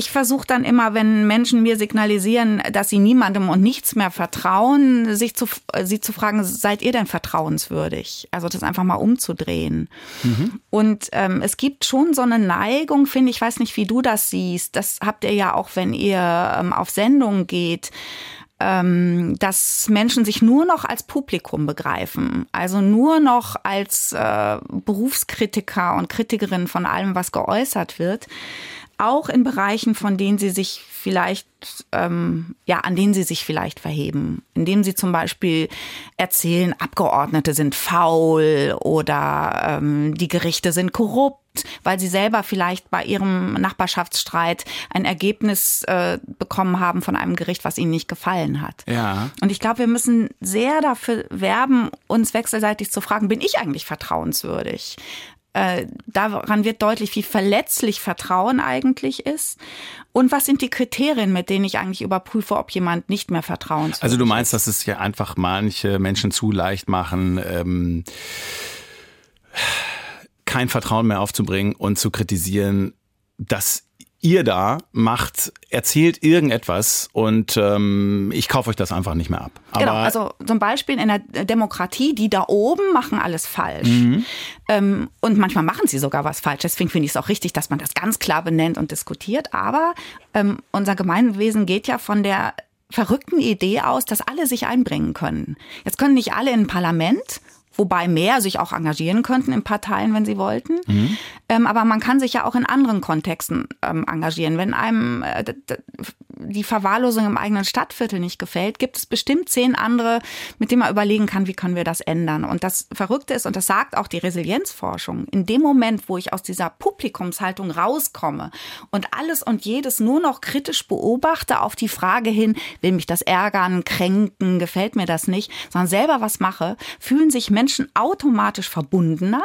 B: ich versuche dann immer, wenn Menschen mir signalisieren, dass sie niemandem und nichts mehr vertrauen, sich zu, sie zu fragen, seid ihr denn vertrauenswürdig? Also das einfach mal umzudrehen. Mhm. Und ähm, es gibt schon so eine Neigung, finde ich, ich weiß nicht, wie du das siehst. Das habt ihr ja auch, wenn ihr ähm, auf Sendungen geht ähm, dass Menschen sich nur noch als Publikum begreifen, also nur noch als äh, Berufskritiker und Kritikerin von allem, was geäußert wird auch in Bereichen, von denen sie sich vielleicht, ähm, ja, an denen sie sich vielleicht verheben, indem sie zum Beispiel erzählen, Abgeordnete sind faul oder ähm, die Gerichte sind korrupt, weil sie selber vielleicht bei ihrem Nachbarschaftsstreit ein Ergebnis äh, bekommen haben von einem Gericht, was ihnen nicht gefallen hat.
C: Ja.
B: Und ich glaube, wir müssen sehr dafür werben, uns wechselseitig zu fragen, bin ich eigentlich vertrauenswürdig? Äh, daran wird deutlich, wie verletzlich Vertrauen eigentlich ist. Und was sind die Kriterien, mit denen ich eigentlich überprüfe, ob jemand nicht mehr vertrauenswürdig ist?
C: Also du meinst, dass es ja einfach manche Menschen zu leicht machen, ähm, kein Vertrauen mehr aufzubringen und zu kritisieren, dass ihr da macht, erzählt irgendetwas und ähm, ich kaufe euch das einfach nicht mehr ab.
B: Aber genau, also zum Beispiel in der Demokratie, die da oben machen alles falsch. Mhm. Ähm, und manchmal machen sie sogar was falsch. Deswegen finde ich es auch richtig, dass man das ganz klar benennt und diskutiert. Aber ähm, unser Gemeinwesen geht ja von der verrückten Idee aus, dass alle sich einbringen können. Jetzt können nicht alle in ein Parlament wobei mehr sich auch engagieren könnten in Parteien, wenn sie wollten. Mhm. Ähm, aber man kann sich ja auch in anderen Kontexten ähm, engagieren. Wenn einem äh, die Verwahrlosung im eigenen Stadtviertel nicht gefällt, gibt es bestimmt zehn andere, mit denen man überlegen kann, wie können wir das ändern. Und das Verrückte ist, und das sagt auch die Resilienzforschung, in dem Moment, wo ich aus dieser Publikumshaltung rauskomme und alles und jedes nur noch kritisch beobachte auf die Frage hin, will mich das ärgern, kränken, gefällt mir das nicht, sondern selber was mache, fühlen sich Menschen automatisch verbundener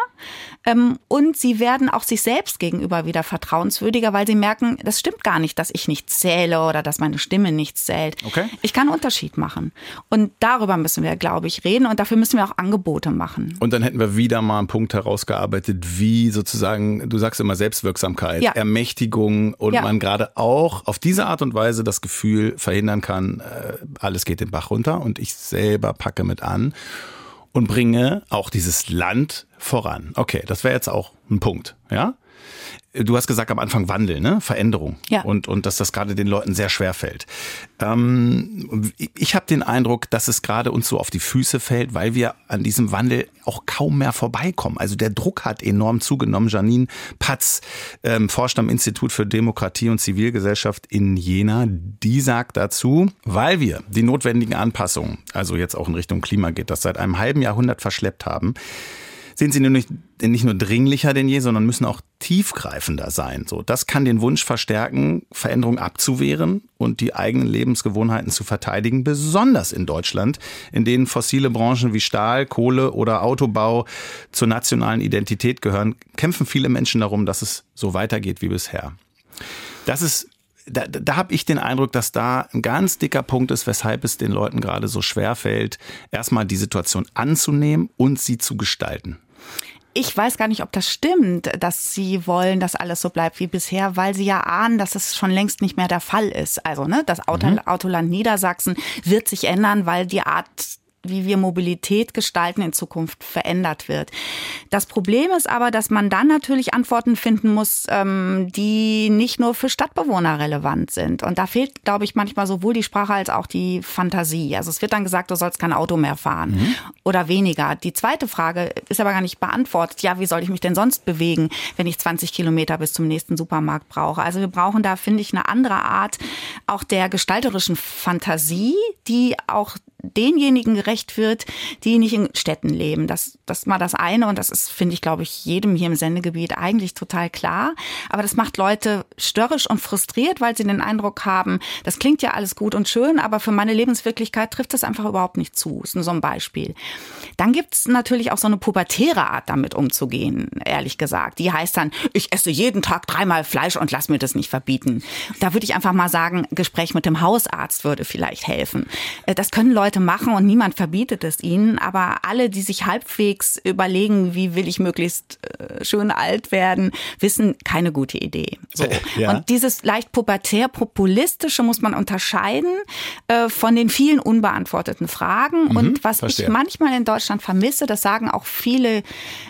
B: ähm, und sie werden auch sich selbst gegenüber wieder vertrauenswürdiger, weil sie merken, das stimmt gar nicht, dass ich nicht zähle oder dass meine Stimme nichts zählt.
C: Okay.
B: Ich kann einen Unterschied machen. Und darüber müssen wir, glaube ich, reden und dafür müssen wir auch Angebote machen.
C: Und dann hätten wir wieder mal einen Punkt herausgearbeitet, wie sozusagen, du sagst immer Selbstwirksamkeit, ja. Ermächtigung und ja. man gerade auch auf diese Art und Weise das Gefühl verhindern kann, äh, alles geht den Bach runter und ich selber packe mit an und bringe auch dieses Land voran. Okay, das wäre jetzt auch ein Punkt, ja? Du hast gesagt am Anfang Wandel, ne? Veränderung.
B: Ja.
C: Und, und dass das gerade den Leuten sehr schwer fällt. Ähm, ich habe den Eindruck, dass es gerade uns so auf die Füße fällt, weil wir an diesem Wandel auch kaum mehr vorbeikommen. Also der Druck hat enorm zugenommen. Janine Patz ähm, forscht am Institut für Demokratie und Zivilgesellschaft in Jena. Die sagt dazu, weil wir die notwendigen Anpassungen, also jetzt auch in Richtung Klima geht, das seit einem halben Jahrhundert verschleppt haben, sind sie nämlich nicht nur dringlicher denn je, sondern müssen auch tiefgreifender sein. So, das kann den Wunsch verstärken, Veränderungen abzuwehren und die eigenen Lebensgewohnheiten zu verteidigen, besonders in Deutschland, in denen fossile Branchen wie Stahl, Kohle oder Autobau zur nationalen Identität gehören, kämpfen viele Menschen darum, dass es so weitergeht wie bisher. Das ist da, da habe ich den Eindruck, dass da ein ganz dicker Punkt ist, weshalb es den Leuten gerade so schwer fällt, erstmal die Situation anzunehmen und sie zu gestalten
B: ich weiß gar nicht, ob das stimmt, dass sie wollen, dass alles so bleibt wie bisher, weil sie ja ahnen, dass es schon längst nicht mehr der Fall ist. Also, ne, das Auto, mhm. Autoland Niedersachsen wird sich ändern, weil die Art wie wir Mobilität gestalten in Zukunft verändert wird. Das Problem ist aber, dass man dann natürlich Antworten finden muss, ähm, die nicht nur für Stadtbewohner relevant sind. Und da fehlt, glaube ich, manchmal sowohl die Sprache als auch die Fantasie. Also es wird dann gesagt, du sollst kein Auto mehr fahren mhm. oder weniger. Die zweite Frage ist aber gar nicht beantwortet. Ja, wie soll ich mich denn sonst bewegen, wenn ich 20 Kilometer bis zum nächsten Supermarkt brauche? Also wir brauchen da, finde ich, eine andere Art auch der gestalterischen Fantasie, die auch denjenigen gerecht wird, die nicht in Städten leben. Das, das ist mal das eine und das ist, finde ich, glaube ich, jedem hier im Sendegebiet eigentlich total klar. Aber das macht Leute störrisch und frustriert, weil sie den Eindruck haben, das klingt ja alles gut und schön, aber für meine Lebenswirklichkeit trifft das einfach überhaupt nicht zu. Das ist nur so ein Beispiel. Dann gibt's natürlich auch so eine pubertäre Art, damit umzugehen, ehrlich gesagt. Die heißt dann, ich esse jeden Tag dreimal Fleisch und lass mir das nicht verbieten. Da würde ich einfach mal sagen, Gespräch mit dem Hausarzt würde vielleicht helfen. Äh, das können Leute Leute machen und niemand verbietet es ihnen, aber alle, die sich halbwegs überlegen, wie will ich möglichst äh, schön alt werden, wissen, keine gute Idee. So. Ja. Und dieses leicht pubertär-populistische muss man unterscheiden äh, von den vielen unbeantworteten Fragen. Mhm, und was verstehe. ich manchmal in Deutschland vermisse, das sagen auch viele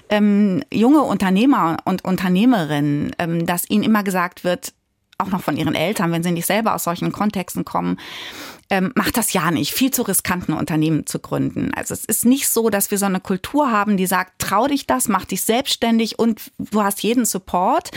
B: ähm, junge Unternehmer und Unternehmerinnen, ähm, dass ihnen immer gesagt wird, auch noch von ihren Eltern, wenn sie nicht selber aus solchen Kontexten kommen, ähm, macht das ja nicht, viel zu riskanten Unternehmen zu gründen. Also es ist nicht so, dass wir so eine Kultur haben, die sagt, trau dich das, mach dich selbstständig und du hast jeden Support,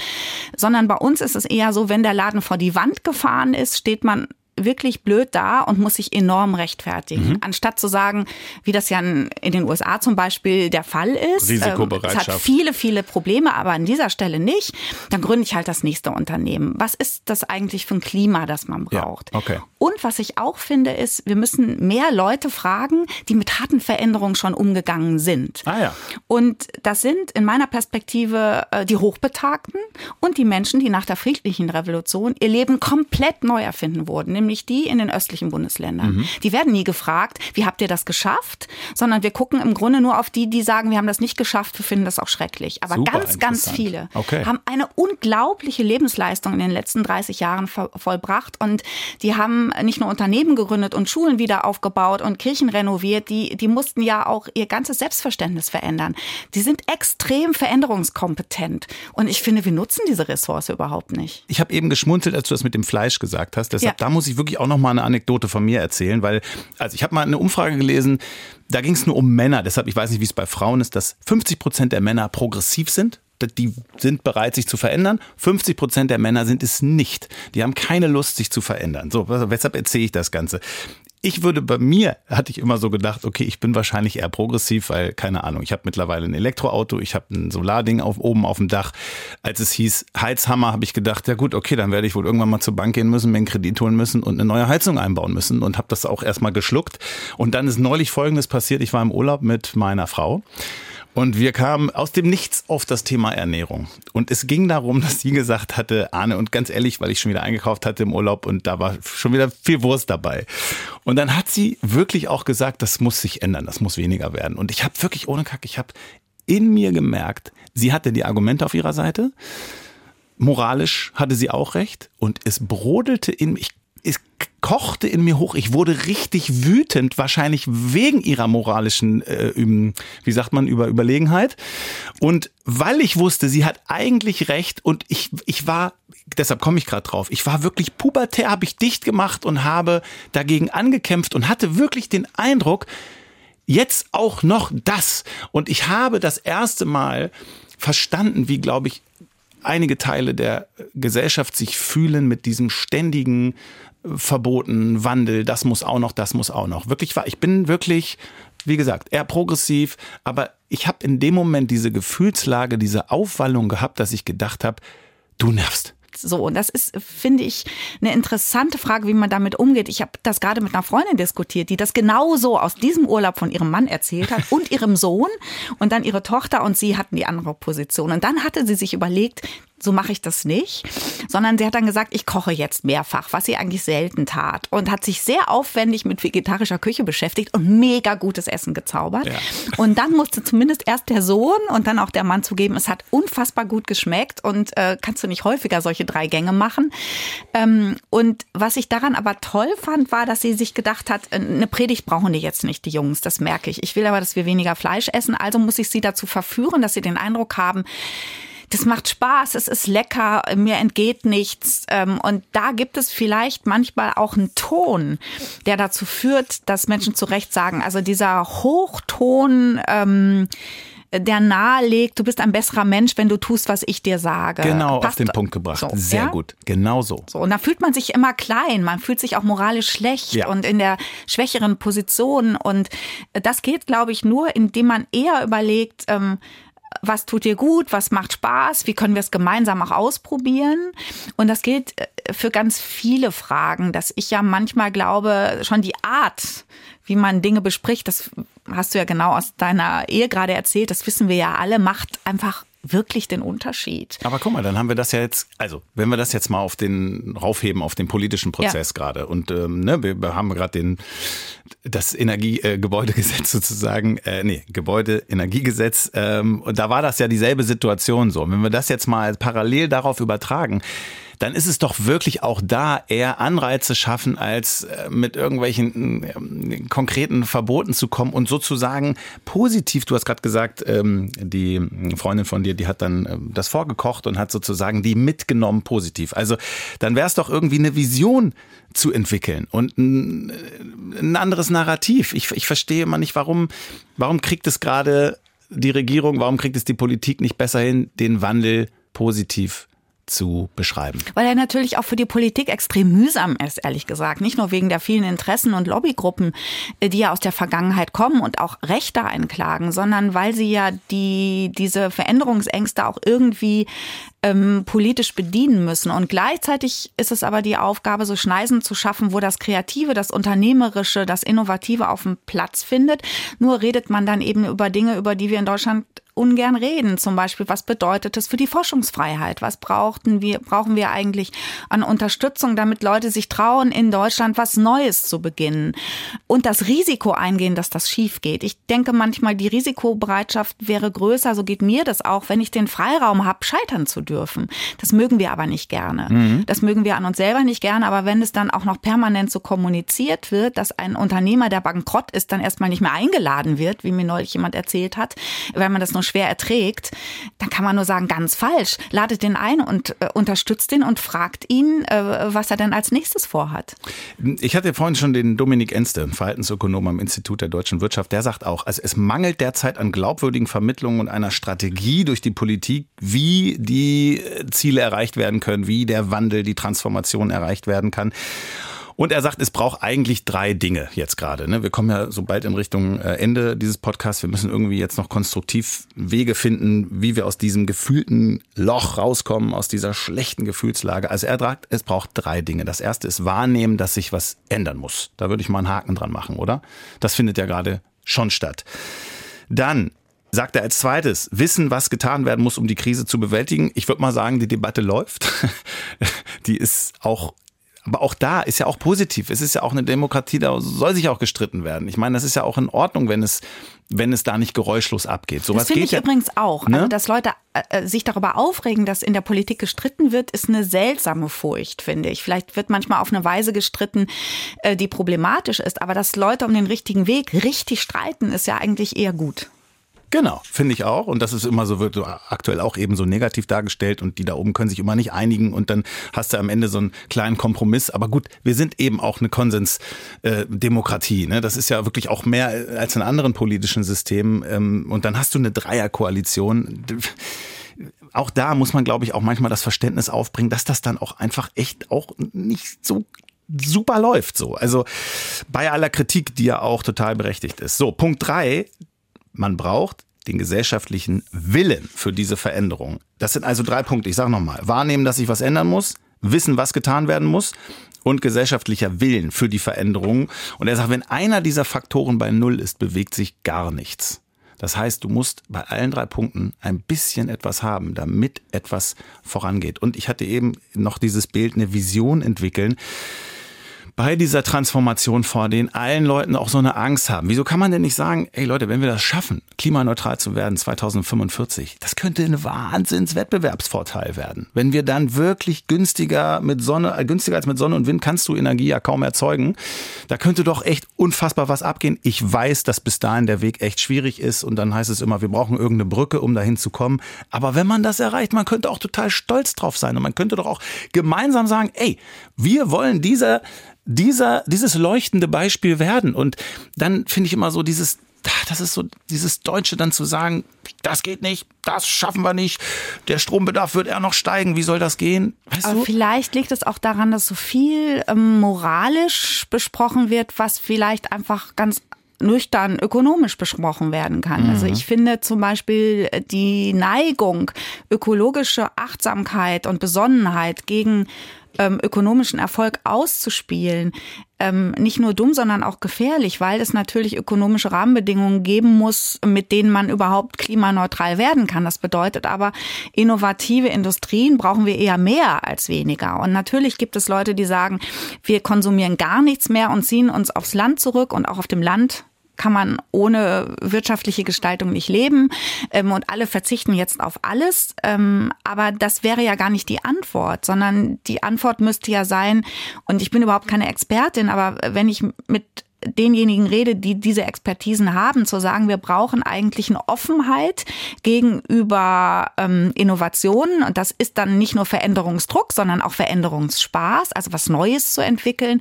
B: sondern bei uns ist es eher so, wenn der Laden vor die Wand gefahren ist, steht man wirklich blöd da und muss sich enorm rechtfertigen. Mhm. Anstatt zu sagen, wie das ja in den USA zum Beispiel der Fall ist.
C: Risikobereitschaft.
B: Ähm, es hat viele, viele Probleme, aber an dieser Stelle nicht. Dann gründe ich halt das nächste Unternehmen. Was ist das eigentlich für ein Klima, das man braucht?
C: Ja, okay.
B: Und was ich auch finde, ist, wir müssen mehr Leute fragen, die mit harten Veränderungen schon umgegangen sind.
C: Ah ja.
B: Und das sind in meiner Perspektive äh, die Hochbetagten und die Menschen, die nach der friedlichen Revolution ihr Leben komplett neu erfinden wurden, nämlich die in den östlichen Bundesländern. Mhm. Die werden nie gefragt, wie habt ihr das geschafft, sondern wir gucken im Grunde nur auf die, die sagen, wir haben das nicht geschafft, wir finden das auch schrecklich. Aber Super ganz, ganz viele
C: okay.
B: haben eine unglaubliche Lebensleistung in den letzten 30 Jahren vollbracht und die haben nicht nur Unternehmen gegründet und Schulen wieder aufgebaut und Kirchen renoviert, die, die mussten ja auch ihr ganzes Selbstverständnis verändern. Die sind extrem veränderungskompetent und ich finde, wir nutzen diese Ressource überhaupt nicht.
C: Ich habe eben geschmunzelt, als du das mit dem Fleisch gesagt hast. Deshalb, ja. da muss ich wirklich auch noch mal eine Anekdote von mir erzählen, weil also ich habe mal eine Umfrage gelesen, da ging es nur um Männer. Deshalb, ich weiß nicht, wie es bei Frauen ist, dass 50 Prozent der Männer progressiv sind die sind bereit, sich zu verändern. 50 Prozent der Männer sind es nicht. Die haben keine Lust, sich zu verändern. So, weshalb erzähle ich das Ganze? Ich würde bei mir, hatte ich immer so gedacht, okay, ich bin wahrscheinlich eher progressiv, weil, keine Ahnung, ich habe mittlerweile ein Elektroauto, ich habe ein Solarding auf, oben auf dem Dach. Als es hieß Heizhammer, habe ich gedacht, ja gut, okay, dann werde ich wohl irgendwann mal zur Bank gehen müssen, mir einen Kredit holen müssen und eine neue Heizung einbauen müssen und habe das auch erstmal geschluckt. Und dann ist neulich Folgendes passiert, ich war im Urlaub mit meiner Frau und wir kamen aus dem Nichts auf das Thema Ernährung. Und es ging darum, dass sie gesagt hatte, Arne, und ganz ehrlich, weil ich schon wieder eingekauft hatte im Urlaub und da war schon wieder viel Wurst dabei. Und dann hat sie wirklich auch gesagt, das muss sich ändern, das muss weniger werden. Und ich habe wirklich ohne Kack, ich habe in mir gemerkt, sie hatte die Argumente auf ihrer Seite. Moralisch hatte sie auch recht und es brodelte in. Ich es kochte in mir hoch. Ich wurde richtig wütend, wahrscheinlich wegen ihrer moralischen, äh, wie sagt man, über Überlegenheit. Und weil ich wusste, sie hat eigentlich recht und ich, ich war, deshalb komme ich gerade drauf, ich war wirklich pubertär, habe ich dicht gemacht und habe dagegen angekämpft und hatte wirklich den Eindruck, jetzt auch noch das. Und ich habe das erste Mal verstanden, wie, glaube ich, einige Teile der Gesellschaft sich fühlen mit diesem ständigen verboten, Wandel, das muss auch noch, das muss auch noch. Wirklich war, ich bin wirklich, wie gesagt, eher progressiv, aber ich habe in dem Moment diese Gefühlslage, diese Aufwallung gehabt, dass ich gedacht habe, du nervst.
B: So, und das ist, finde ich, eine interessante Frage, wie man damit umgeht. Ich habe das gerade mit einer Freundin diskutiert, die das genauso aus diesem Urlaub von ihrem Mann erzählt hat und ihrem Sohn und dann ihre Tochter und sie hatten die andere Position. Und dann hatte sie sich überlegt, so mache ich das nicht, sondern sie hat dann gesagt, ich koche jetzt mehrfach, was sie eigentlich selten tat und hat sich sehr aufwendig mit vegetarischer Küche beschäftigt und mega gutes Essen gezaubert. Ja. Und dann musste zumindest erst der Sohn und dann auch der Mann zugeben, es hat unfassbar gut geschmeckt und äh, kannst du nicht häufiger solche drei Gänge machen. Ähm, und was ich daran aber toll fand, war, dass sie sich gedacht hat, äh, eine Predigt brauchen die jetzt nicht, die Jungs, das merke ich. Ich will aber, dass wir weniger Fleisch essen, also muss ich sie dazu verführen, dass sie den Eindruck haben, das macht Spaß, es ist lecker, mir entgeht nichts. Ähm, und da gibt es vielleicht manchmal auch einen Ton, der dazu führt, dass Menschen zu Recht sagen, also dieser Hochton, ähm, der nahelegt, du bist ein besserer Mensch, wenn du tust, was ich dir sage.
C: Genau, Passt. auf den Punkt gebracht. So, Sehr ja? gut, genau so.
B: so. Und da fühlt man sich immer klein, man fühlt sich auch moralisch schlecht ja. und in der schwächeren Position. Und das geht, glaube ich, nur, indem man eher überlegt, ähm, was tut dir gut, was macht Spaß, wie können wir es gemeinsam auch ausprobieren. Und das gilt äh, für ganz viele Fragen, dass ich ja manchmal glaube, schon die Art, wie man Dinge bespricht, das hast du ja genau aus deiner Ehe gerade erzählt, das wissen wir ja alle, macht einfach wirklich den Unterschied.
C: Aber guck mal, dann haben wir das ja jetzt, also wenn wir das jetzt mal auf den raufheben, auf den politischen Prozess ja. gerade und ähm, ne, wir haben gerade den das Energiegebäudegesetz äh, sozusagen, äh, nee, Gebäudeenergiegesetz ähm, und da war das ja dieselbe Situation so. Und wenn wir das jetzt mal parallel darauf übertragen, dann ist es doch wirklich auch da eher Anreize schaffen, als äh, mit irgendwelchen äh, konkreten Verboten zu kommen und sozusagen positiv, du hast gerade gesagt, ähm, die Freundin von dir, die hat dann äh, das vorgekocht und hat sozusagen die mitgenommen positiv. Also dann wäre es doch irgendwie eine Vision zu entwickeln und ein, ein anderes Narrativ. Ich, ich verstehe immer nicht, warum, warum kriegt es gerade die Regierung, warum kriegt es die Politik nicht besser hin, den Wandel positiv zu beschreiben?
B: Weil er natürlich auch für die Politik extrem mühsam ist, ehrlich gesagt. Nicht nur wegen der vielen Interessen und Lobbygruppen, äh, die ja aus der Vergangenheit kommen und auch Rechte einklagen, sondern weil sie ja die, diese Veränderungsängste auch irgendwie ähm, politisch bedienen müssen. Und gleichzeitig ist es aber die Aufgabe, so Schneisen zu schaffen, wo das Kreative, das Unternehmerische, das Innovative auf dem Platz findet. Nur redet man dann eben über Dinge, über die wir in Deutschland ungern reden. Zum Beispiel, was bedeutet es für die Forschungsfreiheit? Was brauchten wir, brauchen wir eigentlich an Unterstützung, damit Leute sich trauen, in Deutschland was Neues zu beginnen? Und das Risiko eingehen, dass das schief geht. Ich denke manchmal, die Risikobereitschaft wäre größer, so geht mir das auch, wenn ich den Freiraum habe, scheitern zu dürfen. Das mögen wir aber nicht gerne. Mhm. Das mögen wir an uns selber nicht gerne, aber wenn es dann auch noch permanent so kommuniziert wird, dass ein Unternehmer, der bankrott ist, dann erstmal nicht mehr eingeladen wird, wie mir neulich jemand erzählt hat, weil man das nur schwer erträgt, dann kann man nur sagen, ganz falsch. Ladet den ein und äh, unterstützt ihn und fragt ihn, äh, was er denn als nächstes vorhat.
C: Ich hatte vorhin schon den Dominik Enste, Verhaltensökonom am Institut der deutschen Wirtschaft, der sagt auch, also es mangelt derzeit an glaubwürdigen Vermittlungen und einer Strategie durch die Politik, wie die Ziele erreicht werden können, wie der Wandel, die Transformation erreicht werden kann. Und er sagt, es braucht eigentlich drei Dinge jetzt gerade. Ne? Wir kommen ja so bald in Richtung äh, Ende dieses Podcasts. Wir müssen irgendwie jetzt noch konstruktiv Wege finden, wie wir aus diesem gefühlten Loch rauskommen, aus dieser schlechten Gefühlslage. Also er sagt, es braucht drei Dinge. Das erste ist wahrnehmen, dass sich was ändern muss. Da würde ich mal einen Haken dran machen, oder? Das findet ja gerade schon statt. Dann sagt er als zweites, wissen, was getan werden muss, um die Krise zu bewältigen. Ich würde mal sagen, die Debatte läuft. Die ist auch aber auch da ist ja auch positiv. Es ist ja auch eine Demokratie, da soll sich auch gestritten werden. Ich meine, das ist ja auch in Ordnung, wenn es wenn es da nicht geräuschlos abgeht.
B: So das finde ich ja, übrigens auch. Ne? Also, dass Leute äh, äh, sich darüber aufregen, dass in der Politik gestritten wird, ist eine seltsame Furcht, finde ich. Vielleicht wird manchmal auf eine Weise gestritten, äh, die problematisch ist. Aber dass Leute um den richtigen Weg richtig streiten, ist ja eigentlich eher gut.
C: Genau, finde ich auch. Und das ist immer so, wird aktuell auch eben so negativ dargestellt und die da oben können sich immer nicht einigen und dann hast du am Ende so einen kleinen Kompromiss. Aber gut, wir sind eben auch eine Konsensdemokratie. Ne? Das ist ja wirklich auch mehr als in anderen politischen Systemen. Ähm, und dann hast du eine Dreierkoalition. Auch da muss man, glaube ich, auch manchmal das Verständnis aufbringen, dass das dann auch einfach echt auch nicht so super läuft so. Also bei aller Kritik, die ja auch total berechtigt ist. So, Punkt drei, man braucht den gesellschaftlichen Willen für diese Veränderung. Das sind also drei Punkte. Ich sage nochmal. Wahrnehmen, dass sich was ändern muss, wissen, was getan werden muss und gesellschaftlicher Willen für die Veränderung. Und er sagt, wenn einer dieser Faktoren bei Null ist, bewegt sich gar nichts. Das heißt, du musst bei allen drei Punkten ein bisschen etwas haben, damit etwas vorangeht. Und ich hatte eben noch dieses Bild, eine Vision entwickeln bei dieser Transformation, vor denen allen Leuten auch so eine Angst haben. Wieso kann man denn nicht sagen, ey Leute, wenn wir das schaffen, klimaneutral zu werden 2045, das könnte ein Wahnsinns-Wettbewerbsvorteil werden. Wenn wir dann wirklich günstiger mit Sonne, äh, günstiger als mit Sonne und Wind kannst du Energie ja kaum erzeugen. Da könnte doch echt unfassbar was abgehen. Ich weiß, dass bis dahin der Weg echt schwierig ist und dann heißt es immer, wir brauchen irgendeine Brücke, um dahin zu kommen. Aber wenn man das erreicht, man könnte auch total stolz drauf sein und man könnte doch auch gemeinsam sagen, ey, wir wollen dieser dieser, dieses leuchtende Beispiel werden. Und dann finde ich immer so dieses, das ist so dieses Deutsche dann zu sagen, das geht nicht, das schaffen wir nicht, der Strombedarf wird eher noch steigen, wie soll das gehen?
B: Weißt Aber du? vielleicht liegt es auch daran, dass so viel ähm, moralisch besprochen wird, was vielleicht einfach ganz nüchtern ökonomisch besprochen werden kann. Also mhm. Also ich finde zum Beispiel die Neigung, ökologische Achtsamkeit und Besonnenheit gegen ähm, ökonomischen Erfolg auszuspielen, ähm, nicht nur dumm, sondern auch gefährlich, weil es natürlich ökonomische Rahmenbedingungen geben muss, mit denen man überhaupt klimaneutral werden kann. Das bedeutet aber, innovative Industrien brauchen wir eher mehr als weniger. Und natürlich gibt es Leute, die sagen, wir konsumieren gar nichts mehr und ziehen uns aufs Land zurück und auch auf dem Land kann man ohne wirtschaftliche Gestaltung nicht leben ähm, und alle verzichten jetzt auf alles. Ähm, aber das wäre ja gar nicht die Antwort, sondern die Antwort müsste ja sein, und ich bin überhaupt keine Expertin, aber wenn ich mit denjenigen rede, die diese Expertisen haben, zu sagen, wir brauchen eigentlich eine Offenheit gegenüber ähm, Innovationen. Und das ist dann nicht nur Veränderungsdruck, sondern auch Veränderungsspaß, also was Neues zu entwickeln.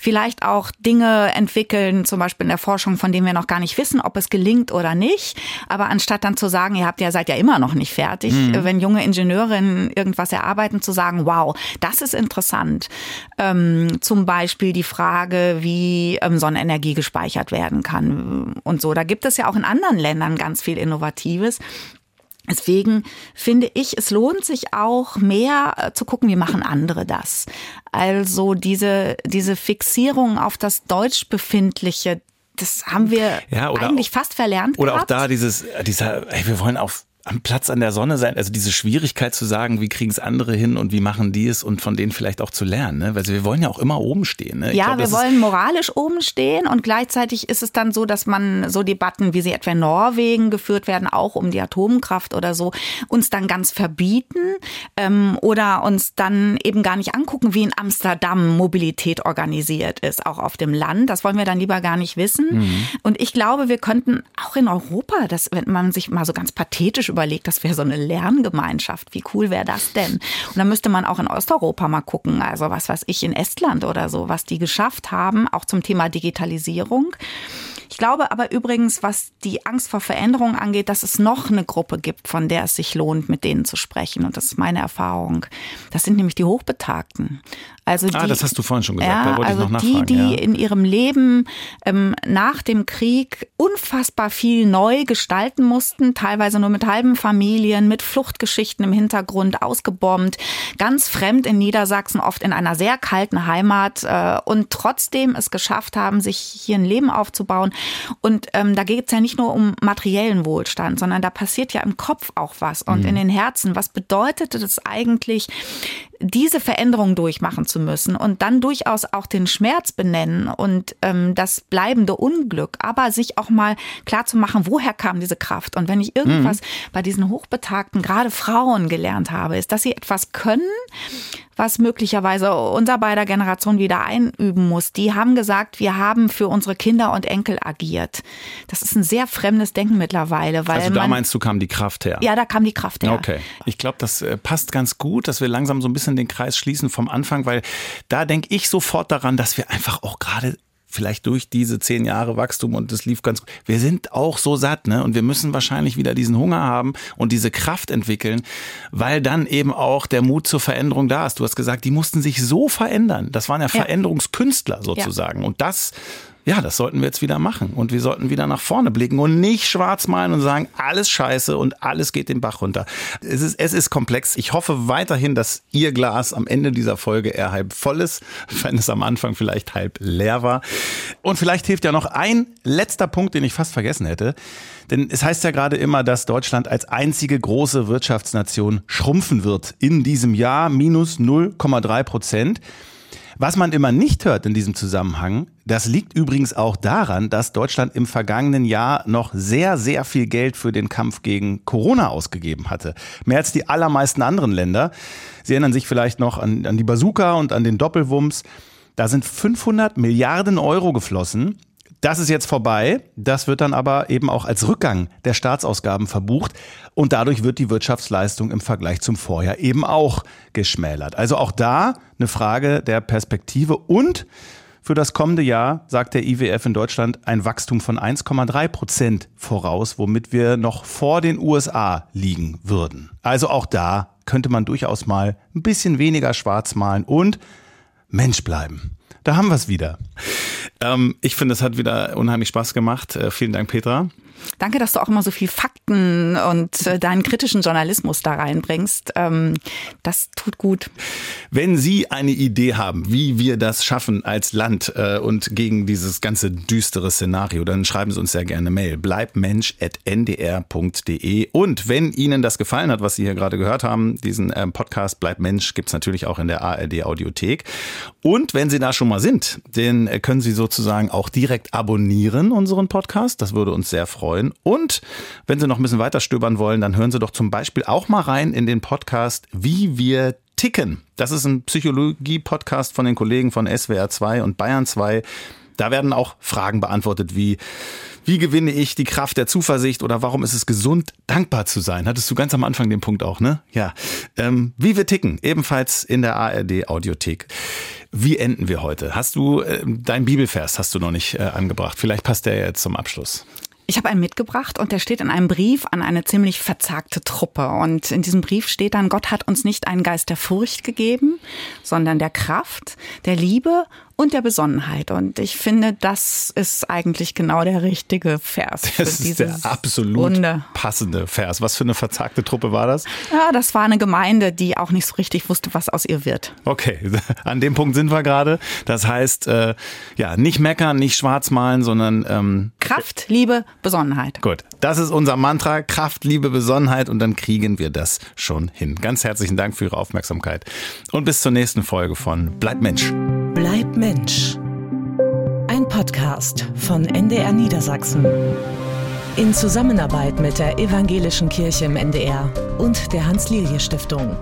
B: Vielleicht auch Dinge entwickeln, zum Beispiel in der Forschung, von denen wir noch gar nicht wissen, ob es gelingt oder nicht. Aber anstatt dann zu sagen, ihr habt ja, seid ja immer noch nicht fertig, mhm. wenn junge Ingenieurinnen irgendwas erarbeiten, zu sagen, wow, das ist interessant. Ähm, zum Beispiel die Frage, wie ähm, Sonnenenergie gespeichert werden kann und so. Da gibt es ja auch in anderen Ländern ganz viel Innovatives. Deswegen finde ich, es lohnt sich auch mehr äh, zu gucken, wie machen andere das. Also diese, diese Fixierung auf das Deutsch befindliche, das haben wir ja, eigentlich fast verlernt.
C: Oder gehabt. auch da dieses, dieser, ey, wir wollen auf am Platz an der Sonne sein, also diese Schwierigkeit zu sagen, wie kriegen es andere hin und wie machen die es und von denen vielleicht auch zu lernen, ne? weil wir wollen ja auch immer oben stehen. Ne?
B: ja, glaub, wir wollen moralisch oben stehen und gleichzeitig ist es dann so, dass man so Debatten, wie sie etwa in Norwegen geführt werden, auch um die Atomkraft oder so, uns dann ganz verbieten ähm, oder uns dann eben gar nicht angucken, wie in Amsterdam Mobilität organisiert ist, auch auf dem Land. Das wollen wir dann lieber gar nicht wissen. Mhm. Und ich glaube, wir könnten auch in Europa, das, wenn man sich mal so ganz pathetisch überlegt, das wäre so eine Lerngemeinschaft. Wie cool wäre das denn? Und dann müsste man auch in Osteuropa mal gucken, also was weiß ich, in Estland oder so, was die geschafft haben, auch zum Thema Digitalisierung. Ich glaube aber übrigens, was die Angst vor Veränderung angeht, dass es noch eine Gruppe gibt, von der es sich lohnt, mit denen zu sprechen. Und das ist meine Erfahrung. Das sind nämlich die Hochbetagten. Also
C: ah, die, ah, das hast du vorhin schon gesagt, ja, also.
B: Die, die ja. in ihrem Leben ähm, nach dem Krieg unfassbar viel neu gestalten mussten, teilweise nur mit halben Familien, mit Fluchtgeschichten im Hintergrund, ausgebombt, ganz fremd in Niedersachsen, oft in einer sehr kalten Heimat äh, und trotzdem es geschafft haben, sich hier ein Leben aufzubauen. Und ähm, da geht es ja nicht nur um materiellen Wohlstand, sondern da passiert ja im Kopf auch was und mhm. in den Herzen. Was bedeutet es eigentlich, diese Veränderung durchmachen zu müssen und dann durchaus auch den Schmerz benennen und ähm, das bleibende Unglück, aber sich auch mal klar zu machen, woher kam diese Kraft. Und wenn ich irgendwas mhm. bei diesen Hochbetagten, gerade Frauen gelernt habe, ist, dass sie etwas können, was möglicherweise unser beider Generation wieder einüben muss. Die haben gesagt, wir haben für unsere Kinder und Enkel agiert. Das ist ein sehr fremdes Denken mittlerweile. Weil
C: also da
B: man,
C: meinst du, kam die Kraft her?
B: Ja, da kam die Kraft her.
C: Okay. Ich glaube, das äh, passt ganz gut, dass wir langsam so ein bisschen den Kreis schließen vom Anfang, weil da denke ich sofort daran, dass wir einfach auch gerade vielleicht durch diese zehn Jahre Wachstum und das lief ganz gut. Wir sind auch so satt, ne? Und wir müssen wahrscheinlich wieder diesen Hunger haben und diese Kraft entwickeln, weil dann eben auch der Mut zur Veränderung da ist. Du hast gesagt, die mussten sich so verändern. Das waren ja, ja. Veränderungskünstler sozusagen. Ja. Und das ja, das sollten wir jetzt wieder machen. Und wir sollten wieder nach vorne blicken und nicht schwarz malen und sagen, alles scheiße und alles geht den Bach runter. Es ist, es ist komplex. Ich hoffe weiterhin, dass Ihr Glas am Ende dieser Folge eher halb voll ist, wenn es am Anfang vielleicht halb leer war. Und vielleicht hilft ja noch ein letzter Punkt, den ich fast vergessen hätte. Denn es heißt ja gerade immer, dass Deutschland als einzige große Wirtschaftsnation schrumpfen wird in diesem Jahr minus 0,3 Prozent. Was man immer nicht hört in diesem Zusammenhang, das liegt übrigens auch daran, dass Deutschland im vergangenen Jahr noch sehr, sehr viel Geld für den Kampf gegen Corona ausgegeben hatte. Mehr als die allermeisten anderen Länder. Sie erinnern sich vielleicht noch an, an die Bazooka und an den Doppelwumms. Da sind 500 Milliarden Euro geflossen. Das ist jetzt vorbei. Das wird dann aber eben auch als Rückgang der Staatsausgaben verbucht. Und dadurch wird die Wirtschaftsleistung im Vergleich zum Vorjahr eben auch geschmälert. Also auch da eine Frage der Perspektive und für das kommende Jahr sagt der IWF in Deutschland ein Wachstum von 1,3 Prozent voraus, womit wir noch vor den USA liegen würden. Also auch da könnte man durchaus mal ein bisschen weniger schwarz malen und Mensch bleiben. Da haben wir es wieder. Ähm, ich finde, es hat wieder unheimlich Spaß gemacht. Äh, vielen Dank, Petra.
B: Danke, dass du auch immer so viel Fakten und äh, deinen kritischen Journalismus da reinbringst. Ähm, das tut gut.
C: Wenn Sie eine Idee haben, wie wir das schaffen als Land äh, und gegen dieses ganze düstere Szenario, dann schreiben Sie uns sehr gerne Mail. bleibmensch.ndr.de Und wenn Ihnen das gefallen hat, was Sie hier gerade gehört haben, diesen ähm, Podcast Bleib Mensch gibt's natürlich auch in der ARD Audiothek. Und wenn Sie da schon mal sind, den äh, können Sie sozusagen auch direkt abonnieren, unseren Podcast. Das würde uns sehr freuen. Und wenn Sie noch ein bisschen weiter stöbern wollen, dann hören Sie doch zum Beispiel auch mal rein in den Podcast Wie wir ticken. Das ist ein Psychologie-Podcast von den Kollegen von SWR 2 und Bayern 2. Da werden auch Fragen beantwortet wie, wie gewinne ich die Kraft der Zuversicht oder warum ist es gesund, dankbar zu sein? Hattest du ganz am Anfang den Punkt auch, ne? Ja. Ähm, wie wir ticken, ebenfalls in der ARD Audiothek. Wie enden wir heute? Hast du äh, dein Bibelvers hast du noch nicht äh, angebracht? Vielleicht passt der jetzt zum Abschluss.
B: Ich habe einen mitgebracht und der steht in einem Brief an eine ziemlich verzagte Truppe. Und in diesem Brief steht dann, Gott hat uns nicht einen Geist der Furcht gegeben, sondern der Kraft, der Liebe und der Besonnenheit. Und ich finde, das ist eigentlich genau der richtige Vers.
C: Das ist der absolut Runde. passende Vers. Was für eine verzagte Truppe war das?
B: Ja, das war eine Gemeinde, die auch nicht so richtig wusste, was aus ihr wird.
C: Okay, an dem Punkt sind wir gerade. Das heißt, äh, ja, nicht meckern, nicht schwarz malen, sondern ähm,
B: Kraft, Liebe, Besonnenheit.
C: Gut, das ist unser Mantra. Kraft, Liebe, Besonnenheit und dann kriegen wir das schon hin. Ganz herzlichen Dank für Ihre Aufmerksamkeit und bis zur nächsten Folge von Bleib Mensch.
A: Bleib Mensch. Ein Podcast von NDR Niedersachsen. In Zusammenarbeit mit der Evangelischen Kirche im NDR und der Hans-Lilje-Stiftung.